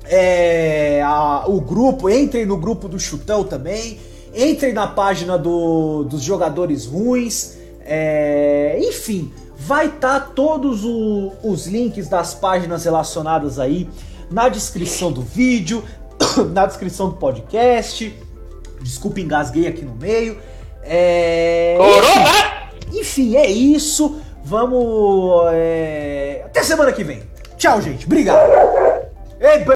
[SPEAKER 4] É, a- o grupo, entrem no grupo do Chutão também. Entrem na página do- dos jogadores ruins. É, enfim, vai estar todos o- os links das páginas relacionadas aí na descrição do vídeo, na descrição do podcast. Desculpa, engasguei aqui no meio. É,
[SPEAKER 2] Corona!
[SPEAKER 4] enfim, é isso. Vamos. é, Até semana que vem. Tchau, gente. Obrigado. Ei,